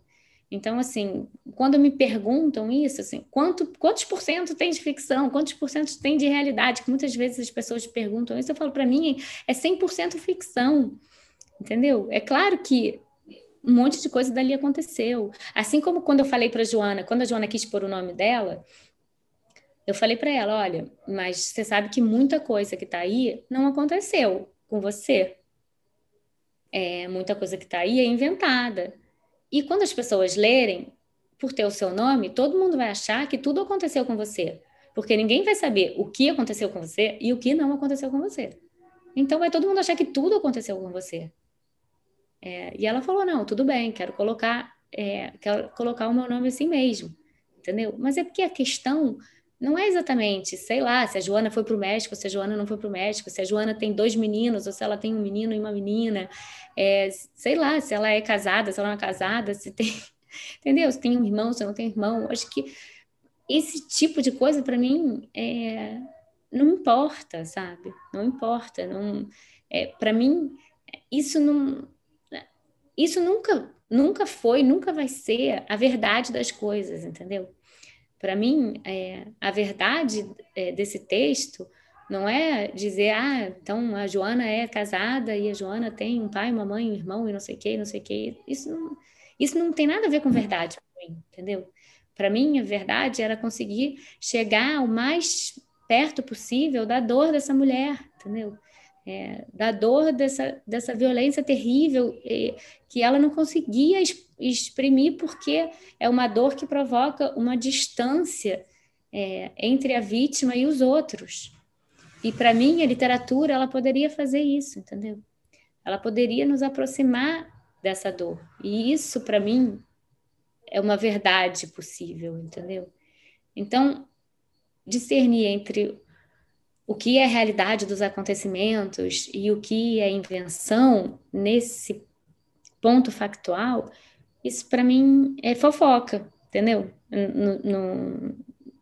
Então, assim, quando me perguntam isso, assim, quanto, quantos por cento tem de ficção, quantos por cento tem de realidade, que muitas vezes as pessoas perguntam isso, eu falo, para mim, é 100% ficção, entendeu? É claro que um monte de coisa dali aconteceu. Assim como quando eu falei para Joana, quando a Joana quis pôr o nome dela, eu falei para ela, olha, mas você sabe que muita coisa que está aí não aconteceu com você. É, muita coisa que está aí é inventada. E quando as pessoas lerem, por ter o seu nome, todo mundo vai achar que tudo aconteceu com você. Porque ninguém vai saber o que aconteceu com você e o que não aconteceu com você. Então vai todo mundo achar que tudo aconteceu com você. É, e ela falou: não, tudo bem, quero colocar, é, quero colocar o meu nome assim mesmo. Entendeu? Mas é porque a questão não é exatamente, sei lá, se a Joana foi para o México, se a Joana não foi para o México, se a Joana tem dois meninos, ou se ela tem um menino e uma menina, é, sei lá, se ela é casada, se ela não é casada, se tem, [LAUGHS] entendeu? Se tem um irmão, se não tem irmão. Acho que esse tipo de coisa, para mim, é, não importa, sabe? Não importa. Não, é, para mim, isso não. Isso nunca, nunca foi, nunca vai ser a verdade das coisas, entendeu? Para mim, é, a verdade é, desse texto não é dizer, ah, então a Joana é casada e a Joana tem um pai, uma mãe, um irmão e não sei o que, não sei o que. Isso não, isso não tem nada a ver com verdade para mim, entendeu? Para mim, a verdade era conseguir chegar o mais perto possível da dor dessa mulher, entendeu? É, da dor dessa, dessa violência terrível que ela não conseguia exprimir porque é uma dor que provoca uma distância é, entre a vítima e os outros. E para mim a literatura ela poderia fazer isso, entendeu? Ela poderia nos aproximar dessa dor. E isso para mim é uma verdade possível, entendeu? Então discernir entre o que é realidade dos acontecimentos e o que é invenção nesse ponto factual isso para mim é fofoca, entendeu?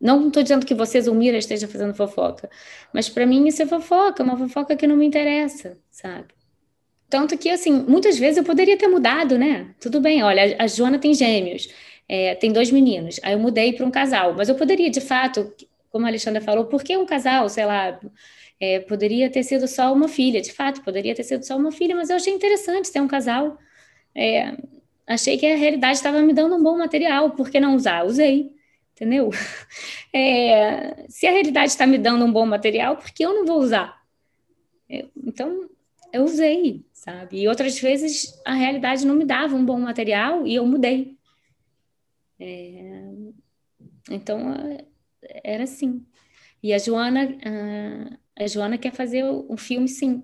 não estou dizendo que você, Zulmira, esteja fazendo fofoca, mas para mim isso é fofoca, uma fofoca que não me interessa, sabe? Tanto que, assim, muitas vezes eu poderia ter mudado, né? Tudo bem, olha, a Joana tem gêmeos, é, tem dois meninos, aí eu mudei para um casal, mas eu poderia, de fato, como a Alexandra falou, por que um casal, sei lá, é, poderia ter sido só uma filha, de fato, poderia ter sido só uma filha, mas eu achei interessante ser um casal. É, achei que a realidade estava me dando um bom material, por que não usar? Usei, entendeu? [LAUGHS] É, se a realidade está me dando um bom material, por que eu não vou usar? Eu, então, eu usei, sabe? E outras vezes a realidade não me dava um bom material e eu mudei. É, então, era assim. E a Joana, a Joana quer fazer um filme, sim.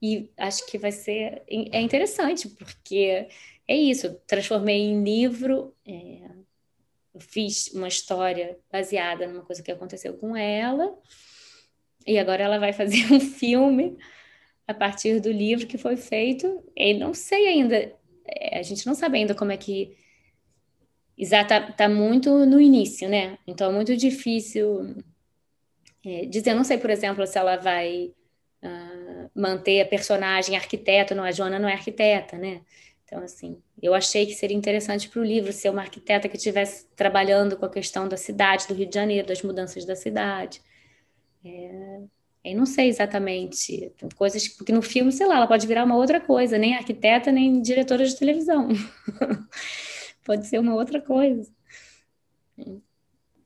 E acho que vai ser é interessante, porque é isso, transformei em livro, é, fiz uma história baseada numa coisa que aconteceu com ela, e agora ela vai fazer [LAUGHS] um filme a partir do livro que foi feito. E não sei ainda, é, a gente não sabe ainda como é que. Exato, tá muito no início, né? Então é muito difícil é, dizer. Não sei, por exemplo, se ela vai uh, manter a personagem arquiteto, não, a Joana não é arquiteta, né? Então, assim, eu achei que seria interessante para o livro ser uma arquiteta que estivesse trabalhando com a questão da cidade, do Rio de Janeiro, das mudanças da cidade. É, eu não sei exatamente, coisas, porque no filme, sei lá, ela pode virar uma outra coisa, nem arquiteta, nem diretora de televisão. [LAUGHS] pode ser uma outra coisa.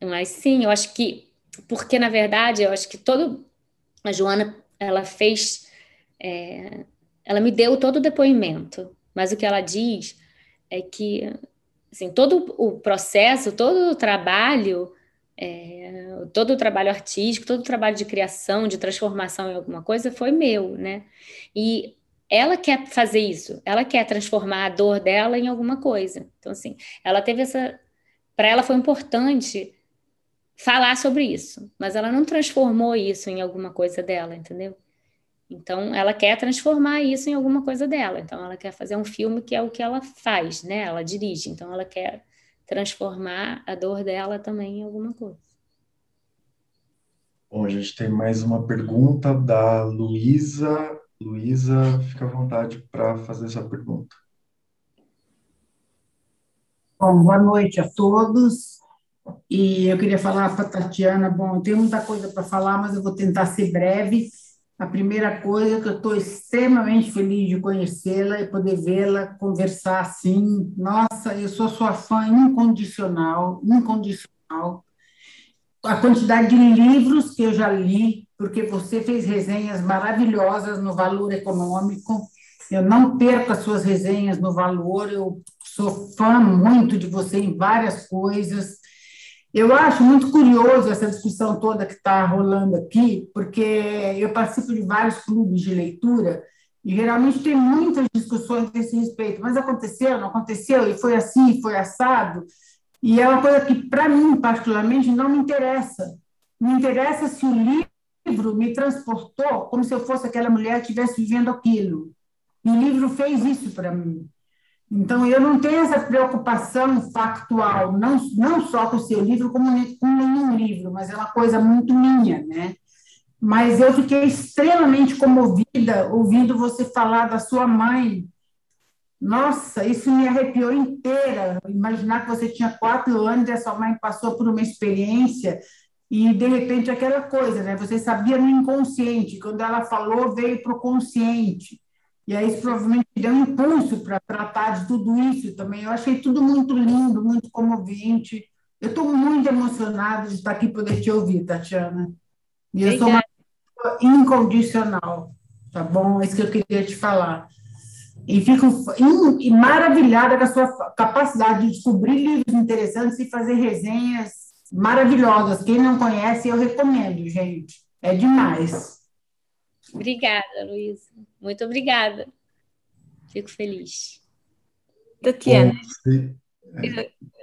Mas sim, eu acho que, porque na verdade, eu acho que todo. A Joana, ela fez. É, ela me deu todo o depoimento mas o que ela diz é que assim, todo o processo, todo o trabalho, é, todo o trabalho artístico, todo o trabalho de criação, de transformação em alguma coisa foi meu, né? E ela quer fazer isso, ela quer transformar a dor dela em alguma coisa. Então, assim, ela teve essa. Para ela foi importante falar sobre isso, mas ela não transformou isso em alguma coisa dela, entendeu? Então, ela quer transformar isso em alguma coisa dela. Então, ela quer fazer um filme que é o que ela faz, né? Ela dirige. Então, ela quer transformar a dor dela também em alguma coisa. Bom, a gente tem mais uma pergunta da Luísa. Luísa, fica à vontade para fazer sua pergunta. Bom, boa noite a todos. E eu queria falar para a Tatiana. Bom, eu tenho muita coisa para falar, mas eu vou tentar ser breve. A primeira coisa é que eu estou extremamente feliz de conhecê-la e poder vê-la conversar assim. Nossa, eu sou sua fã incondicional, incondicional. A quantidade de livros que eu já li, porque você fez resenhas maravilhosas no Valor Econômico. Eu não perco as suas resenhas no Valor, eu sou fã muito de você em várias coisas. Eu acho muito curioso essa discussão toda que está rolando aqui, porque eu participo de vários clubes de leitura e geralmente tem muitas discussões a esse respeito. Mas aconteceu, não aconteceu, e foi assim, foi assado. E é uma coisa que, para mim, particularmente, não me interessa. Me interessa se o livro me transportou como se eu fosse aquela mulher que estivesse vivendo aquilo. E o livro fez isso para mim. Então, eu não tenho essa preocupação factual, não, não só com o seu livro, como com nenhum livro, mas é uma coisa muito minha, né? Mas eu fiquei extremamente comovida ouvindo você falar da sua mãe. Nossa, isso me arrepiou inteira. Imaginar que você tinha quatro anos e a sua mãe passou por uma experiência e, de repente, aquela coisa, né? Você sabia no inconsciente, quando ela falou, veio para o consciente. E aí, isso provavelmente deu um impulso para tratar de tudo isso também. Eu achei tudo muito lindo, muito comovente. Eu estou muito emocionada de estar aqui poder te ouvir, Tatiana. E eu sou uma pessoa incondicional, tá bom? É isso que eu queria te falar. E fico maravilhada com a sua capacidade de descobrir livros interessantes e fazer resenhas maravilhosas. Quem não conhece, eu recomendo, gente. É demais. Obrigada, Luísa. Muito obrigada. Fico feliz. Tatiana,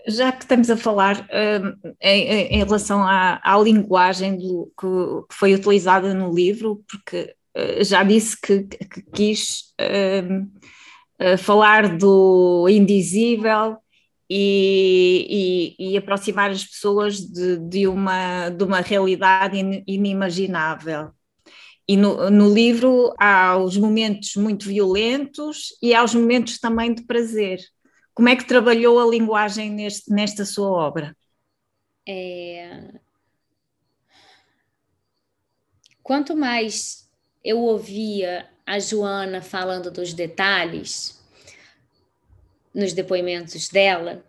já que estamos a falar uh, em, em, relação à, à linguagem do, que, foi utilizada no livro, porque já disse que, que quis uh, falar do indizível e, e, e, aproximar as pessoas de, de, uma, de uma realidade inimaginável. E no, no, livro há os momentos muito violentos e há os momentos também de prazer. Como é que trabalhou a linguagem neste, nesta sua obra? É... Quanto mais eu ouvia a Joana falando dos detalhes nos depoimentos dela,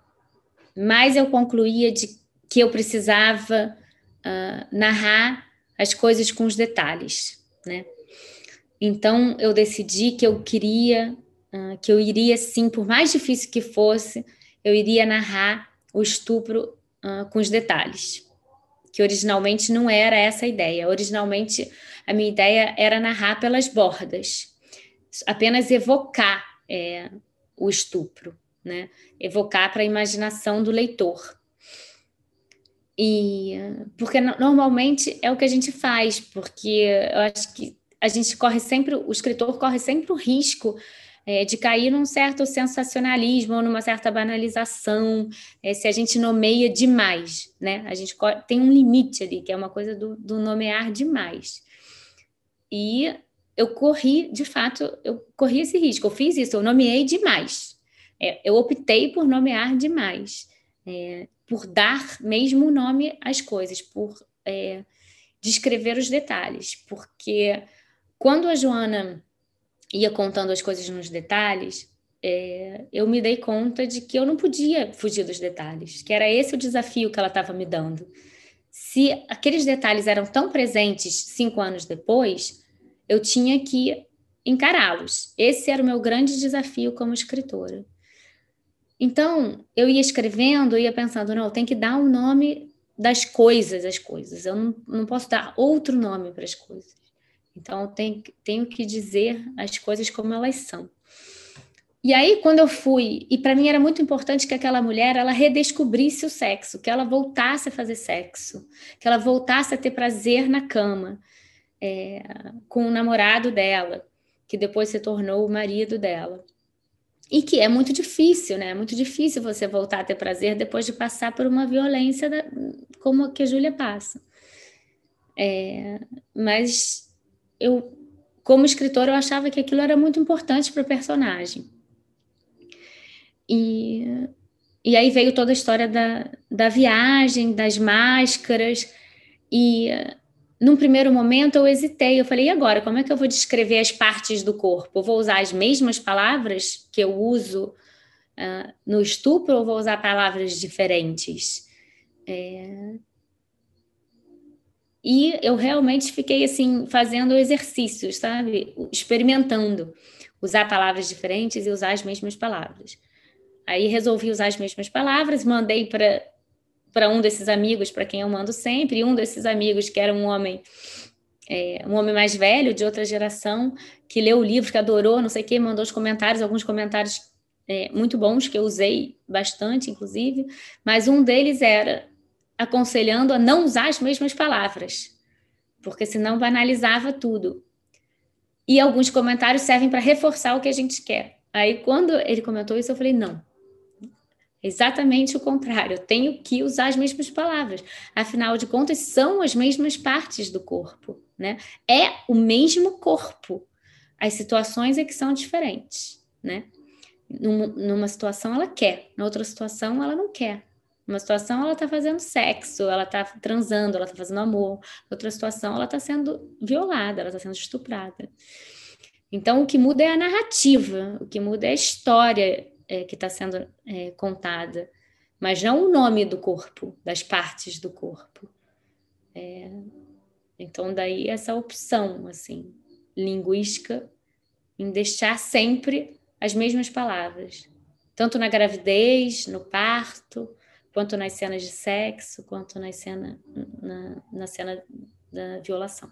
mais eu concluía de que eu precisava uh, narrar as coisas com os detalhes né? Então eu decidi que eu queria, uh, que eu iria sim, por mais difícil que fosse, eu iria narrar o estupro uh, com os detalhes. Que originalmente não era essa a ideia. Originalmente a minha ideia era narrar pelas bordas, apenas evocar é, o estupro, né? Evocar para a imaginação do leitor. E porque normalmente é o que a gente faz, porque eu acho que a gente corre sempre, o escritor corre sempre o risco é, de cair num certo sensacionalismo ou numa certa banalização, é, se a gente nomeia demais, né? A gente tem um limite ali, que é uma coisa do, do nomear demais. E eu corri, de fato, eu corri esse risco, eu fiz isso, eu nomeei demais. É, eu optei por nomear demais. É, por dar mesmo o nome às coisas, por é, descrever os detalhes, porque quando a Joana ia contando as coisas nos detalhes, é, eu me dei conta de que eu não podia fugir dos detalhes, que era esse o desafio que ela estava me dando. Se aqueles detalhes eram tão presentes cinco anos depois, eu tinha que encará-los. Esse era o meu grande desafio como escritora. Então, eu ia escrevendo, eu ia pensando, não, tem que dar um nome das coisas às coisas. Eu não, não posso dar outro nome para as coisas. Então, eu tenho, tenho que dizer as coisas como elas são. E aí, quando eu fui, e para mim era muito importante que aquela mulher ela redescobrisse o sexo, que ela voltasse a fazer sexo, que ela voltasse a ter prazer na cama é, com o namorado dela, que depois se tornou o marido dela. e que é muito difícil, né? É muito difícil você voltar a ter prazer depois de passar por uma violência da, como a que a Júlia passa. É, mas eu, como escritora, eu achava que aquilo era muito importante para o personagem. E, e aí veio toda a história da, da viagem, das máscaras, e num primeiro momento eu hesitei, eu falei, e agora, como é que eu vou descrever as partes do corpo? Eu vou usar as mesmas palavras que eu uso uh, no estupro ou vou usar palavras diferentes? É... E eu realmente fiquei assim, fazendo exercícios, sabe? Experimentando usar palavras diferentes e usar as mesmas palavras. Aí resolvi usar as mesmas palavras, mandei para um desses amigos, para quem eu mando sempre, e um desses amigos, que era um homem, é, um homem mais velho, de outra geração, que leu o livro, que adorou, não sei o quê, mandou os comentários, alguns comentários é, muito bons, que eu usei bastante, inclusive, mas um deles era aconselhando a não usar as mesmas palavras, porque senão banalizava tudo. E alguns comentários servem para reforçar o que a gente quer. Aí, quando ele comentou isso, eu falei: não, Exatamente o contrário, eu tenho que usar as mesmas palavras. Afinal de contas, são as mesmas partes do corpo, né? É o mesmo corpo. As situações é que são diferentes, né? Numa, numa situação ela quer, na outra situação ela não quer. Numa situação ela está fazendo sexo, ela está transando, ela está fazendo amor. Outra situação ela está sendo violada, ela está sendo estuprada. Então o que muda é a narrativa, o que muda é a história é, que está sendo é, contada, mas não o nome do corpo, das partes do corpo. É, então, daí essa opção, assim, linguística, em deixar sempre as mesmas palavras, tanto na gravidez, no parto, quanto nas cenas de sexo, quanto na cena, na, na cena da violação.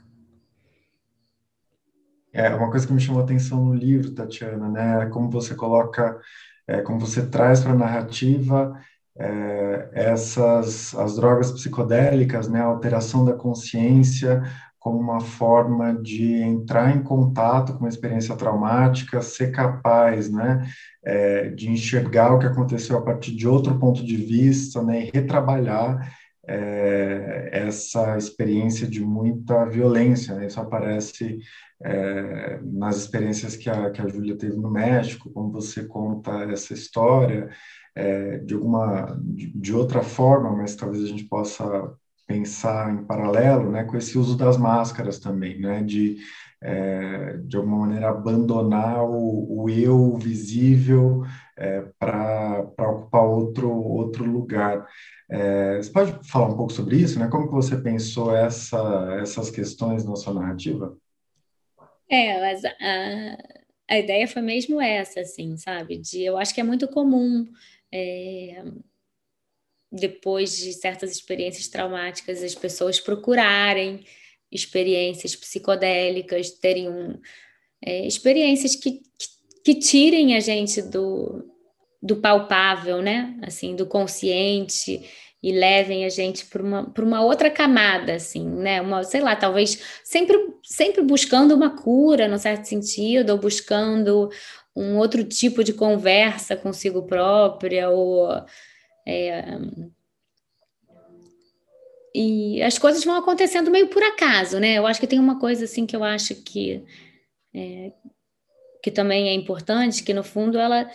É uma coisa que me chamou atenção no livro, Tatiana, né? Como você coloca é, como você traz para a narrativa é, essas as drogas psicodélicas, né, a alteração da consciência como uma forma de entrar em contato com uma experiência traumática, ser capaz, né, é, de enxergar o que aconteceu a partir de outro ponto de vista, né, e retrabalhar é, essa experiência de muita violência. Né? Isso aparece é, nas experiências que a, que a Júlia teve no México, como você conta essa história, é, de alguma de, de, outra forma, mas talvez a gente possa pensar em paralelo, né, com esse uso das máscaras também, né, de é, de alguma maneira abandonar o, o eu visível é, para ocupar outro outro lugar. É, você pode falar um pouco sobre isso, né? Como que você pensou essa, essas questões na sua narrativa? É, mas a, a ideia foi mesmo essa, assim, sabe? De, eu acho que é muito comum, é, depois de certas experiências traumáticas, as pessoas procurarem experiências psicodélicas, terem um, é, experiências que, que, que, tirem a gente do, do palpável, né? Assim, do consciente e levem a gente para uma, uma outra camada, assim, né? Uma, sei lá, talvez sempre, sempre buscando uma cura, no certo sentido, ou buscando um outro tipo de conversa consigo própria, ou. É, e as coisas vão acontecendo meio por acaso, né? Eu acho que tem uma coisa assim que eu acho que é, que também é importante, que no fundo ela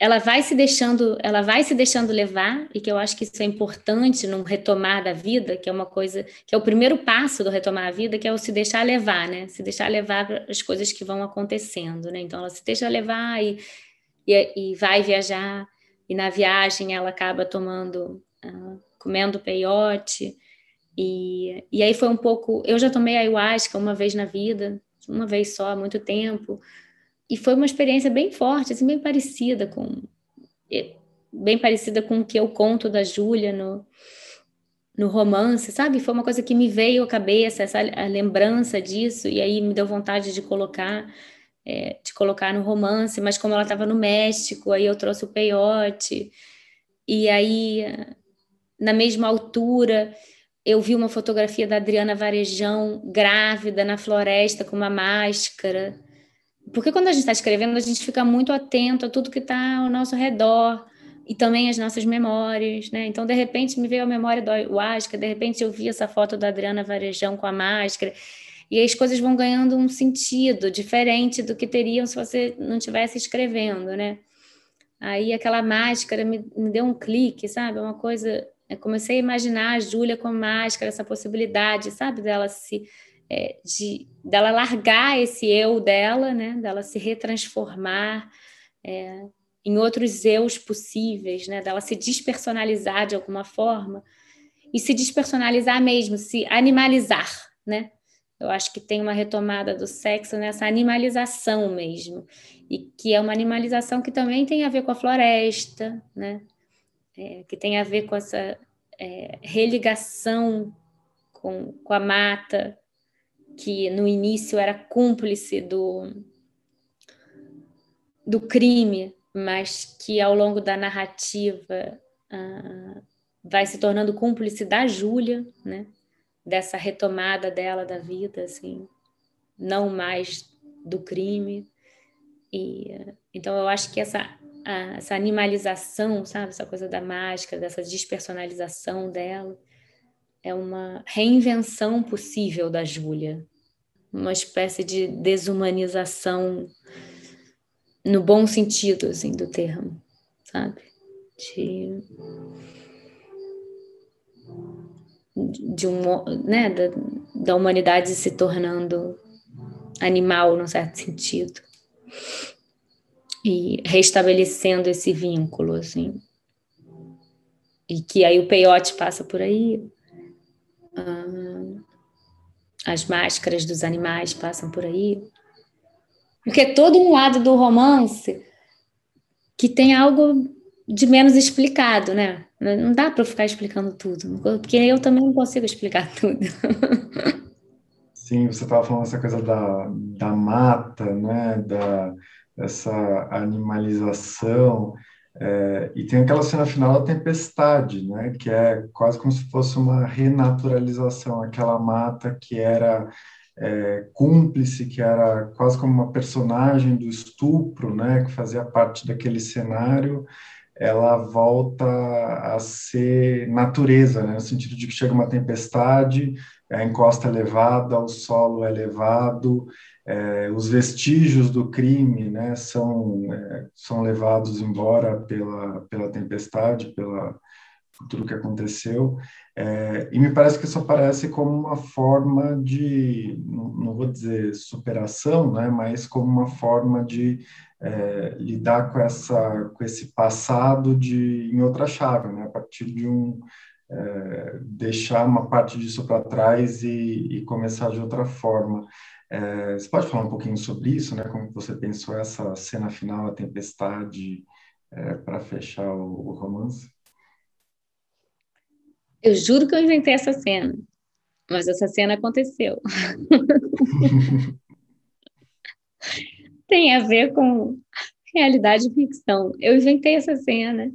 ela vai se deixando, ela vai se deixando levar e que eu acho que isso é importante num retomar da vida, que é uma coisa, que é o primeiro passo do retomar a vida, que é o se deixar levar, né? Se deixar levar as coisas que vão acontecendo, né? Então ela se deixa levar e, e, e vai viajar e na viagem ela acaba tomando, uh, comendo peiote e, e aí foi um pouco, eu já tomei ayahuasca uma vez na vida, uma vez só, há muito tempo e foi uma experiência bem forte, assim, bem parecida com bem parecida com o que eu conto da Júlia no, no romance, sabe? Foi uma coisa que me veio à cabeça, essa a lembrança disso, e aí me deu vontade de colocar é, de colocar no romance, mas como ela estava no México, aí eu trouxe o peiote, e aí na mesma altura eu vi uma fotografia da Adriana Varejão grávida na floresta com uma máscara porque quando a gente está escrevendo, a gente fica muito atento a tudo que está ao nosso redor e também as nossas memórias, né? Então, de repente, me veio a memória do ayahuasca, de repente eu vi essa foto da Adriana Varejão com a máscara, e as coisas vão ganhando um sentido diferente do que teriam se você não estivesse escrevendo, né? Aí aquela máscara me, me deu um clique, sabe? Uma coisa. Eu comecei a imaginar a Júlia com máscara, essa possibilidade, sabe? Dela se. É, de, dela largar esse eu dela, né? Dela se retransformar é, em outros eus possíveis, né? Dela se despersonalizar de alguma forma e se despersonalizar mesmo, se animalizar, né? Eu acho que tem uma retomada do sexo nessa animalização mesmo, e que é uma animalização que também tem a ver com a floresta, né? É, que tem a ver com essa é, religação com, com a mata, que no início era cúmplice do, do crime, mas que ao longo da narrativa ah, vai se tornando cúmplice da Júlia, né? dessa retomada dela da vida, assim, não mais do crime. E então eu acho que essa essa animalização, sabe, essa coisa da máscara, dessa despersonalização dela, é uma reinvenção possível da Júlia, uma espécie de desumanização no bom sentido, assim, do termo, sabe? De de um, né, da, da humanidade se tornando animal, num certo sentido. E restabelecendo esse vínculo, assim. E que aí o peiote passa por aí, as máscaras dos animais passam por aí. Porque é todo um lado do romance que tem algo de menos explicado, né? Não dá para ficar explicando tudo, porque eu também não consigo explicar [LAUGHS] tudo. Sim, você estava falando essa coisa da, da mata, né? Da, dessa animalização. É, e tem aquela cena final da tempestade, né? Que é quase como se fosse uma renaturalização, aquela mata que era é, cúmplice, que era quase como uma personagem do estupro, né? Que fazia parte daquele cenário ela volta a ser natureza, né? no sentido de que chega uma tempestade, a encosta é elevada, o solo é elevado, é, os vestígios do crime né, são, é, são levados embora pela, pela tempestade, pela, tudo que aconteceu, é, e me parece que isso aparece como uma forma de, não, não vou dizer superação, né, mas como uma forma de é, lidar com essa com esse passado de em outra chave, né? A partir de um é, deixar uma parte disso para trás e, e, começar de outra forma. É, você pode falar um pouquinho sobre isso, né? Como você pensou essa cena final, a tempestade, é, para fechar o, o romance? Eu juro que eu inventei essa cena, mas essa cena aconteceu. [LAUGHS] tem a ver com realidade e ficção. Eu inventei essa cena.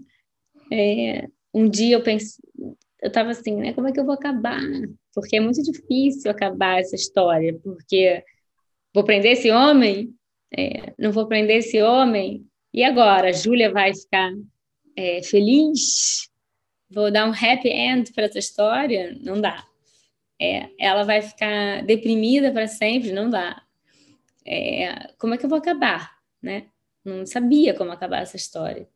É, um dia eu pensei, eu estava assim, né? Como é que eu vou acabar? Porque é muito difícil acabar essa história, porque vou prender esse homem? É, não vou prender esse homem? E agora? A Júlia vai ficar é, feliz? Vou dar um happy end para essa história? Não dá. É, ela vai ficar deprimida para sempre? Não dá é, como é que eu vou acabar, né? Não sabia como acabar essa história.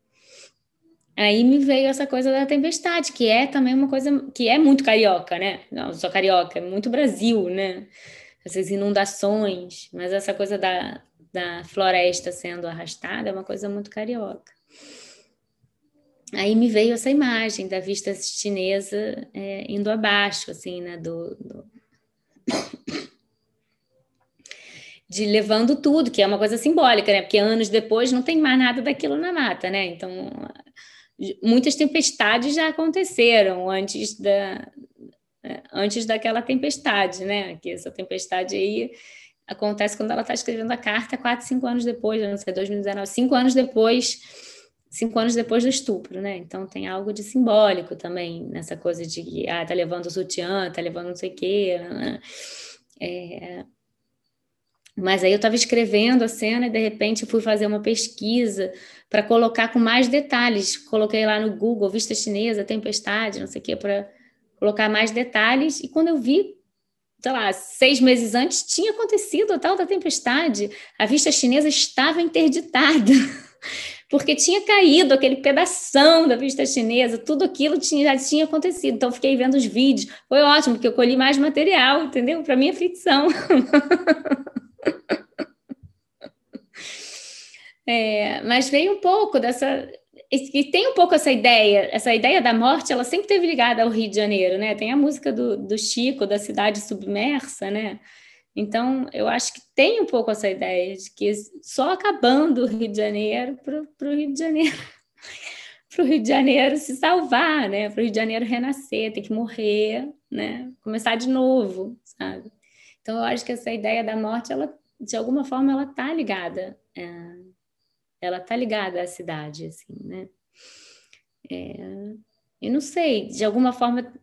Aí me veio essa coisa da tempestade, que é também uma coisa que é muito carioca, né? Não só carioca, é muito Brasil, né? Essas inundações, mas essa coisa da, da floresta sendo arrastada é uma coisa muito carioca. Aí me veio essa imagem da vista chinesa é, indo abaixo, assim, né? Do, do [COUGHS] de levando tudo, que é uma coisa simbólica, né? Porque anos depois não tem mais nada daquilo na mata, né? Então, muitas tempestades já aconteceram antes da antes daquela tempestade, né? Que essa tempestade aí acontece quando ela está escrevendo a carta quatro, cinco anos depois, não sei, 2019, cinco anos depois, cinco anos depois do estupro, né? Então tem algo de simbólico também nessa coisa de ah, tá levando o sutiã, tá levando não sei o quê, né? É, Mas aí eu estava escrevendo a cena e de repente fui fazer uma pesquisa para colocar com mais detalhes. Coloquei lá no Google vista chinesa, tempestade, não sei o quê, para colocar mais detalhes. E quando eu vi, sei lá, seis meses antes, tinha acontecido a tal da tempestade. A vista chinesa estava interditada. [LAUGHS] porque tinha caído aquele pedação da vista chinesa, tudo aquilo tinha, já tinha acontecido. Então, fiquei vendo os vídeos, foi ótimo, porque eu colhi mais material, entendeu? Para minha ficção. [LAUGHS] é, mas veio um pouco dessa. E tem um pouco essa ideia, essa ideia da morte, ela sempre teve ligada ao Rio de Janeiro, né? Tem a música do, do Chico, da cidade submersa, né? Então, eu acho que tem um pouco essa ideia de que só acabando o Rio de Janeiro para o Rio de Janeiro [LAUGHS] para o Rio de Janeiro se salvar, né? Para o Rio de Janeiro renascer, ter que morrer, né? Começar de novo, sabe? Então, eu acho que essa ideia da morte, ela, de alguma forma, ela está ligada, é, ela está ligada à cidade, assim, né? É, eu não sei, de alguma forma,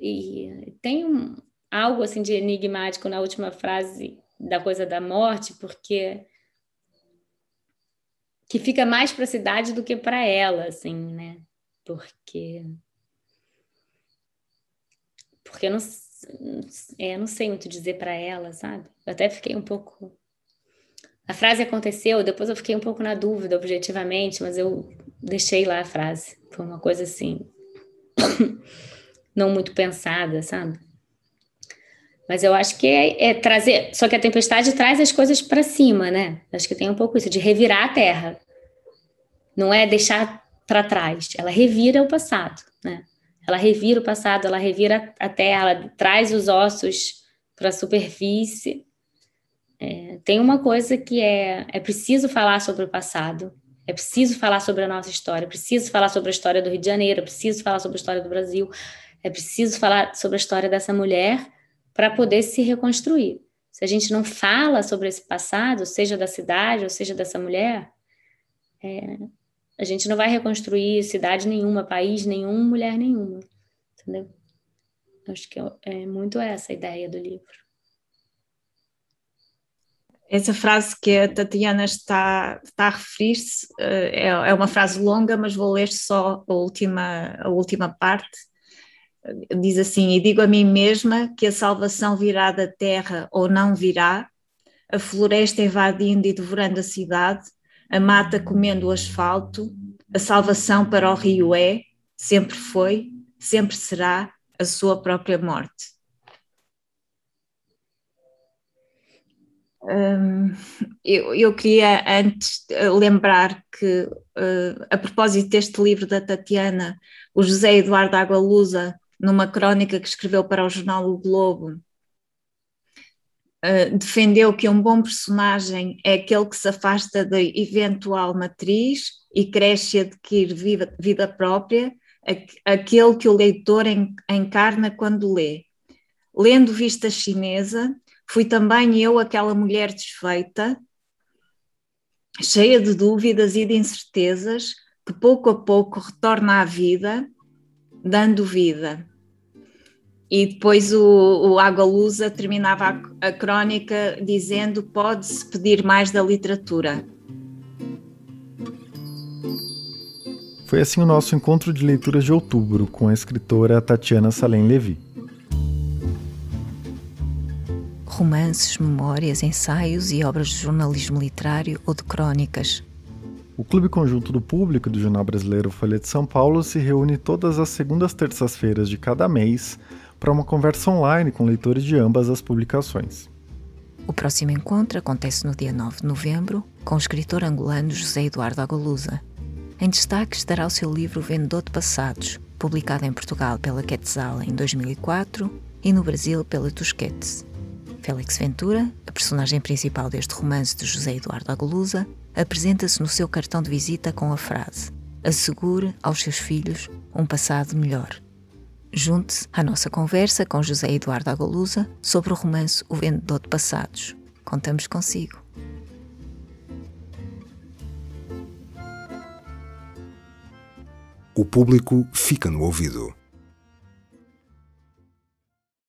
e tem um, algo assim de enigmático na última frase da coisa da morte, porque que fica mais para a cidade do que para ela, assim, né? Porque porque eu não, é, não sei muito dizer para ela, sabe? Eu até fiquei um pouco a frase aconteceu, depois eu fiquei um pouco na dúvida objetivamente, mas eu deixei lá a frase. Foi uma coisa assim [COUGHS] não muito pensada, sabe? Mas eu acho que é, é, trazer. Só que a tempestade traz as coisas para cima, né? Acho que tem um pouco isso, de revirar a terra. Não é deixar para trás, ela revira o passado, né? Ela revira o passado, ela revira a terra, ela traz os ossos para a superfície. É, tem uma coisa que é: é preciso falar sobre o passado, é preciso falar sobre a nossa história, é preciso falar sobre a história do Rio de Janeiro, é preciso falar sobre a história do Brasil, é preciso falar sobre a história dessa mulher para poder se reconstruir. Se a gente não fala sobre esse passado, seja da cidade ou seja dessa mulher, é, a gente não vai reconstruir cidade nenhuma, país nenhum, mulher nenhuma. Entendeu? Acho que é, é muito essa a ideia do livro. Essa frase que a Tatiana está, está a referir-se eh, é, é uma frase longa, mas vou ler só a última, a última parte diz assim: E digo a mim mesma que a salvação virá da terra ou não virá, a floresta invadindo e devorando a cidade, a mata comendo o asfalto, a salvação para o rio é, sempre foi, sempre será a sua própria morte. Hum, eu, eu, queria antes lembrar que, uh, a propósito deste livro da Tatiana, o José Eduardo Agualusa numa crónica que escreveu para o jornal O Globo, uh, defendeu que um bom personagem é aquele que se afasta da eventual matriz e cresce e adquire vida, vida própria, aquele que o leitor encarna quando lê. Lendo Vista Chinesa, fui também eu aquela mulher desfeita, cheia de dúvidas e de incertezas, que pouco a pouco retorna à vida, dando vida. E depois o, o Água Lusa terminava a, a crónica dizendo: pode-se pedir mais da literatura. Foi assim o nosso encontro de leituras de outubro com a escritora Tatiana Salem Levi. Romances, memórias, ensaios e obras de jornalismo literário ou de crônicas. O Clube Conjunto do Público do Jornal Brasileiro Folha de São Paulo se reúne todas as segundas terças-feiras de cada mês para uma conversa online com leitores de ambas as publicações. O próximo encontro acontece no dia 9 de novembro com o escritor angolano José Eduardo Agolusa. Em destaque estará o seu livro Vendedor de Passados, publicado em Portugal pela Quetzal em 2004 e no Brasil pela Tusquets. Félix Ventura, a personagem principal deste romance de José Eduardo Agolusa, apresenta-se no seu cartão de visita com a frase: Assegure aos seus filhos um passado melhor. Junte-se à nossa conversa com José Eduardo Agolusa sobre o romance O Vendedor de Passados. Contamos consigo. O público fica no ouvido.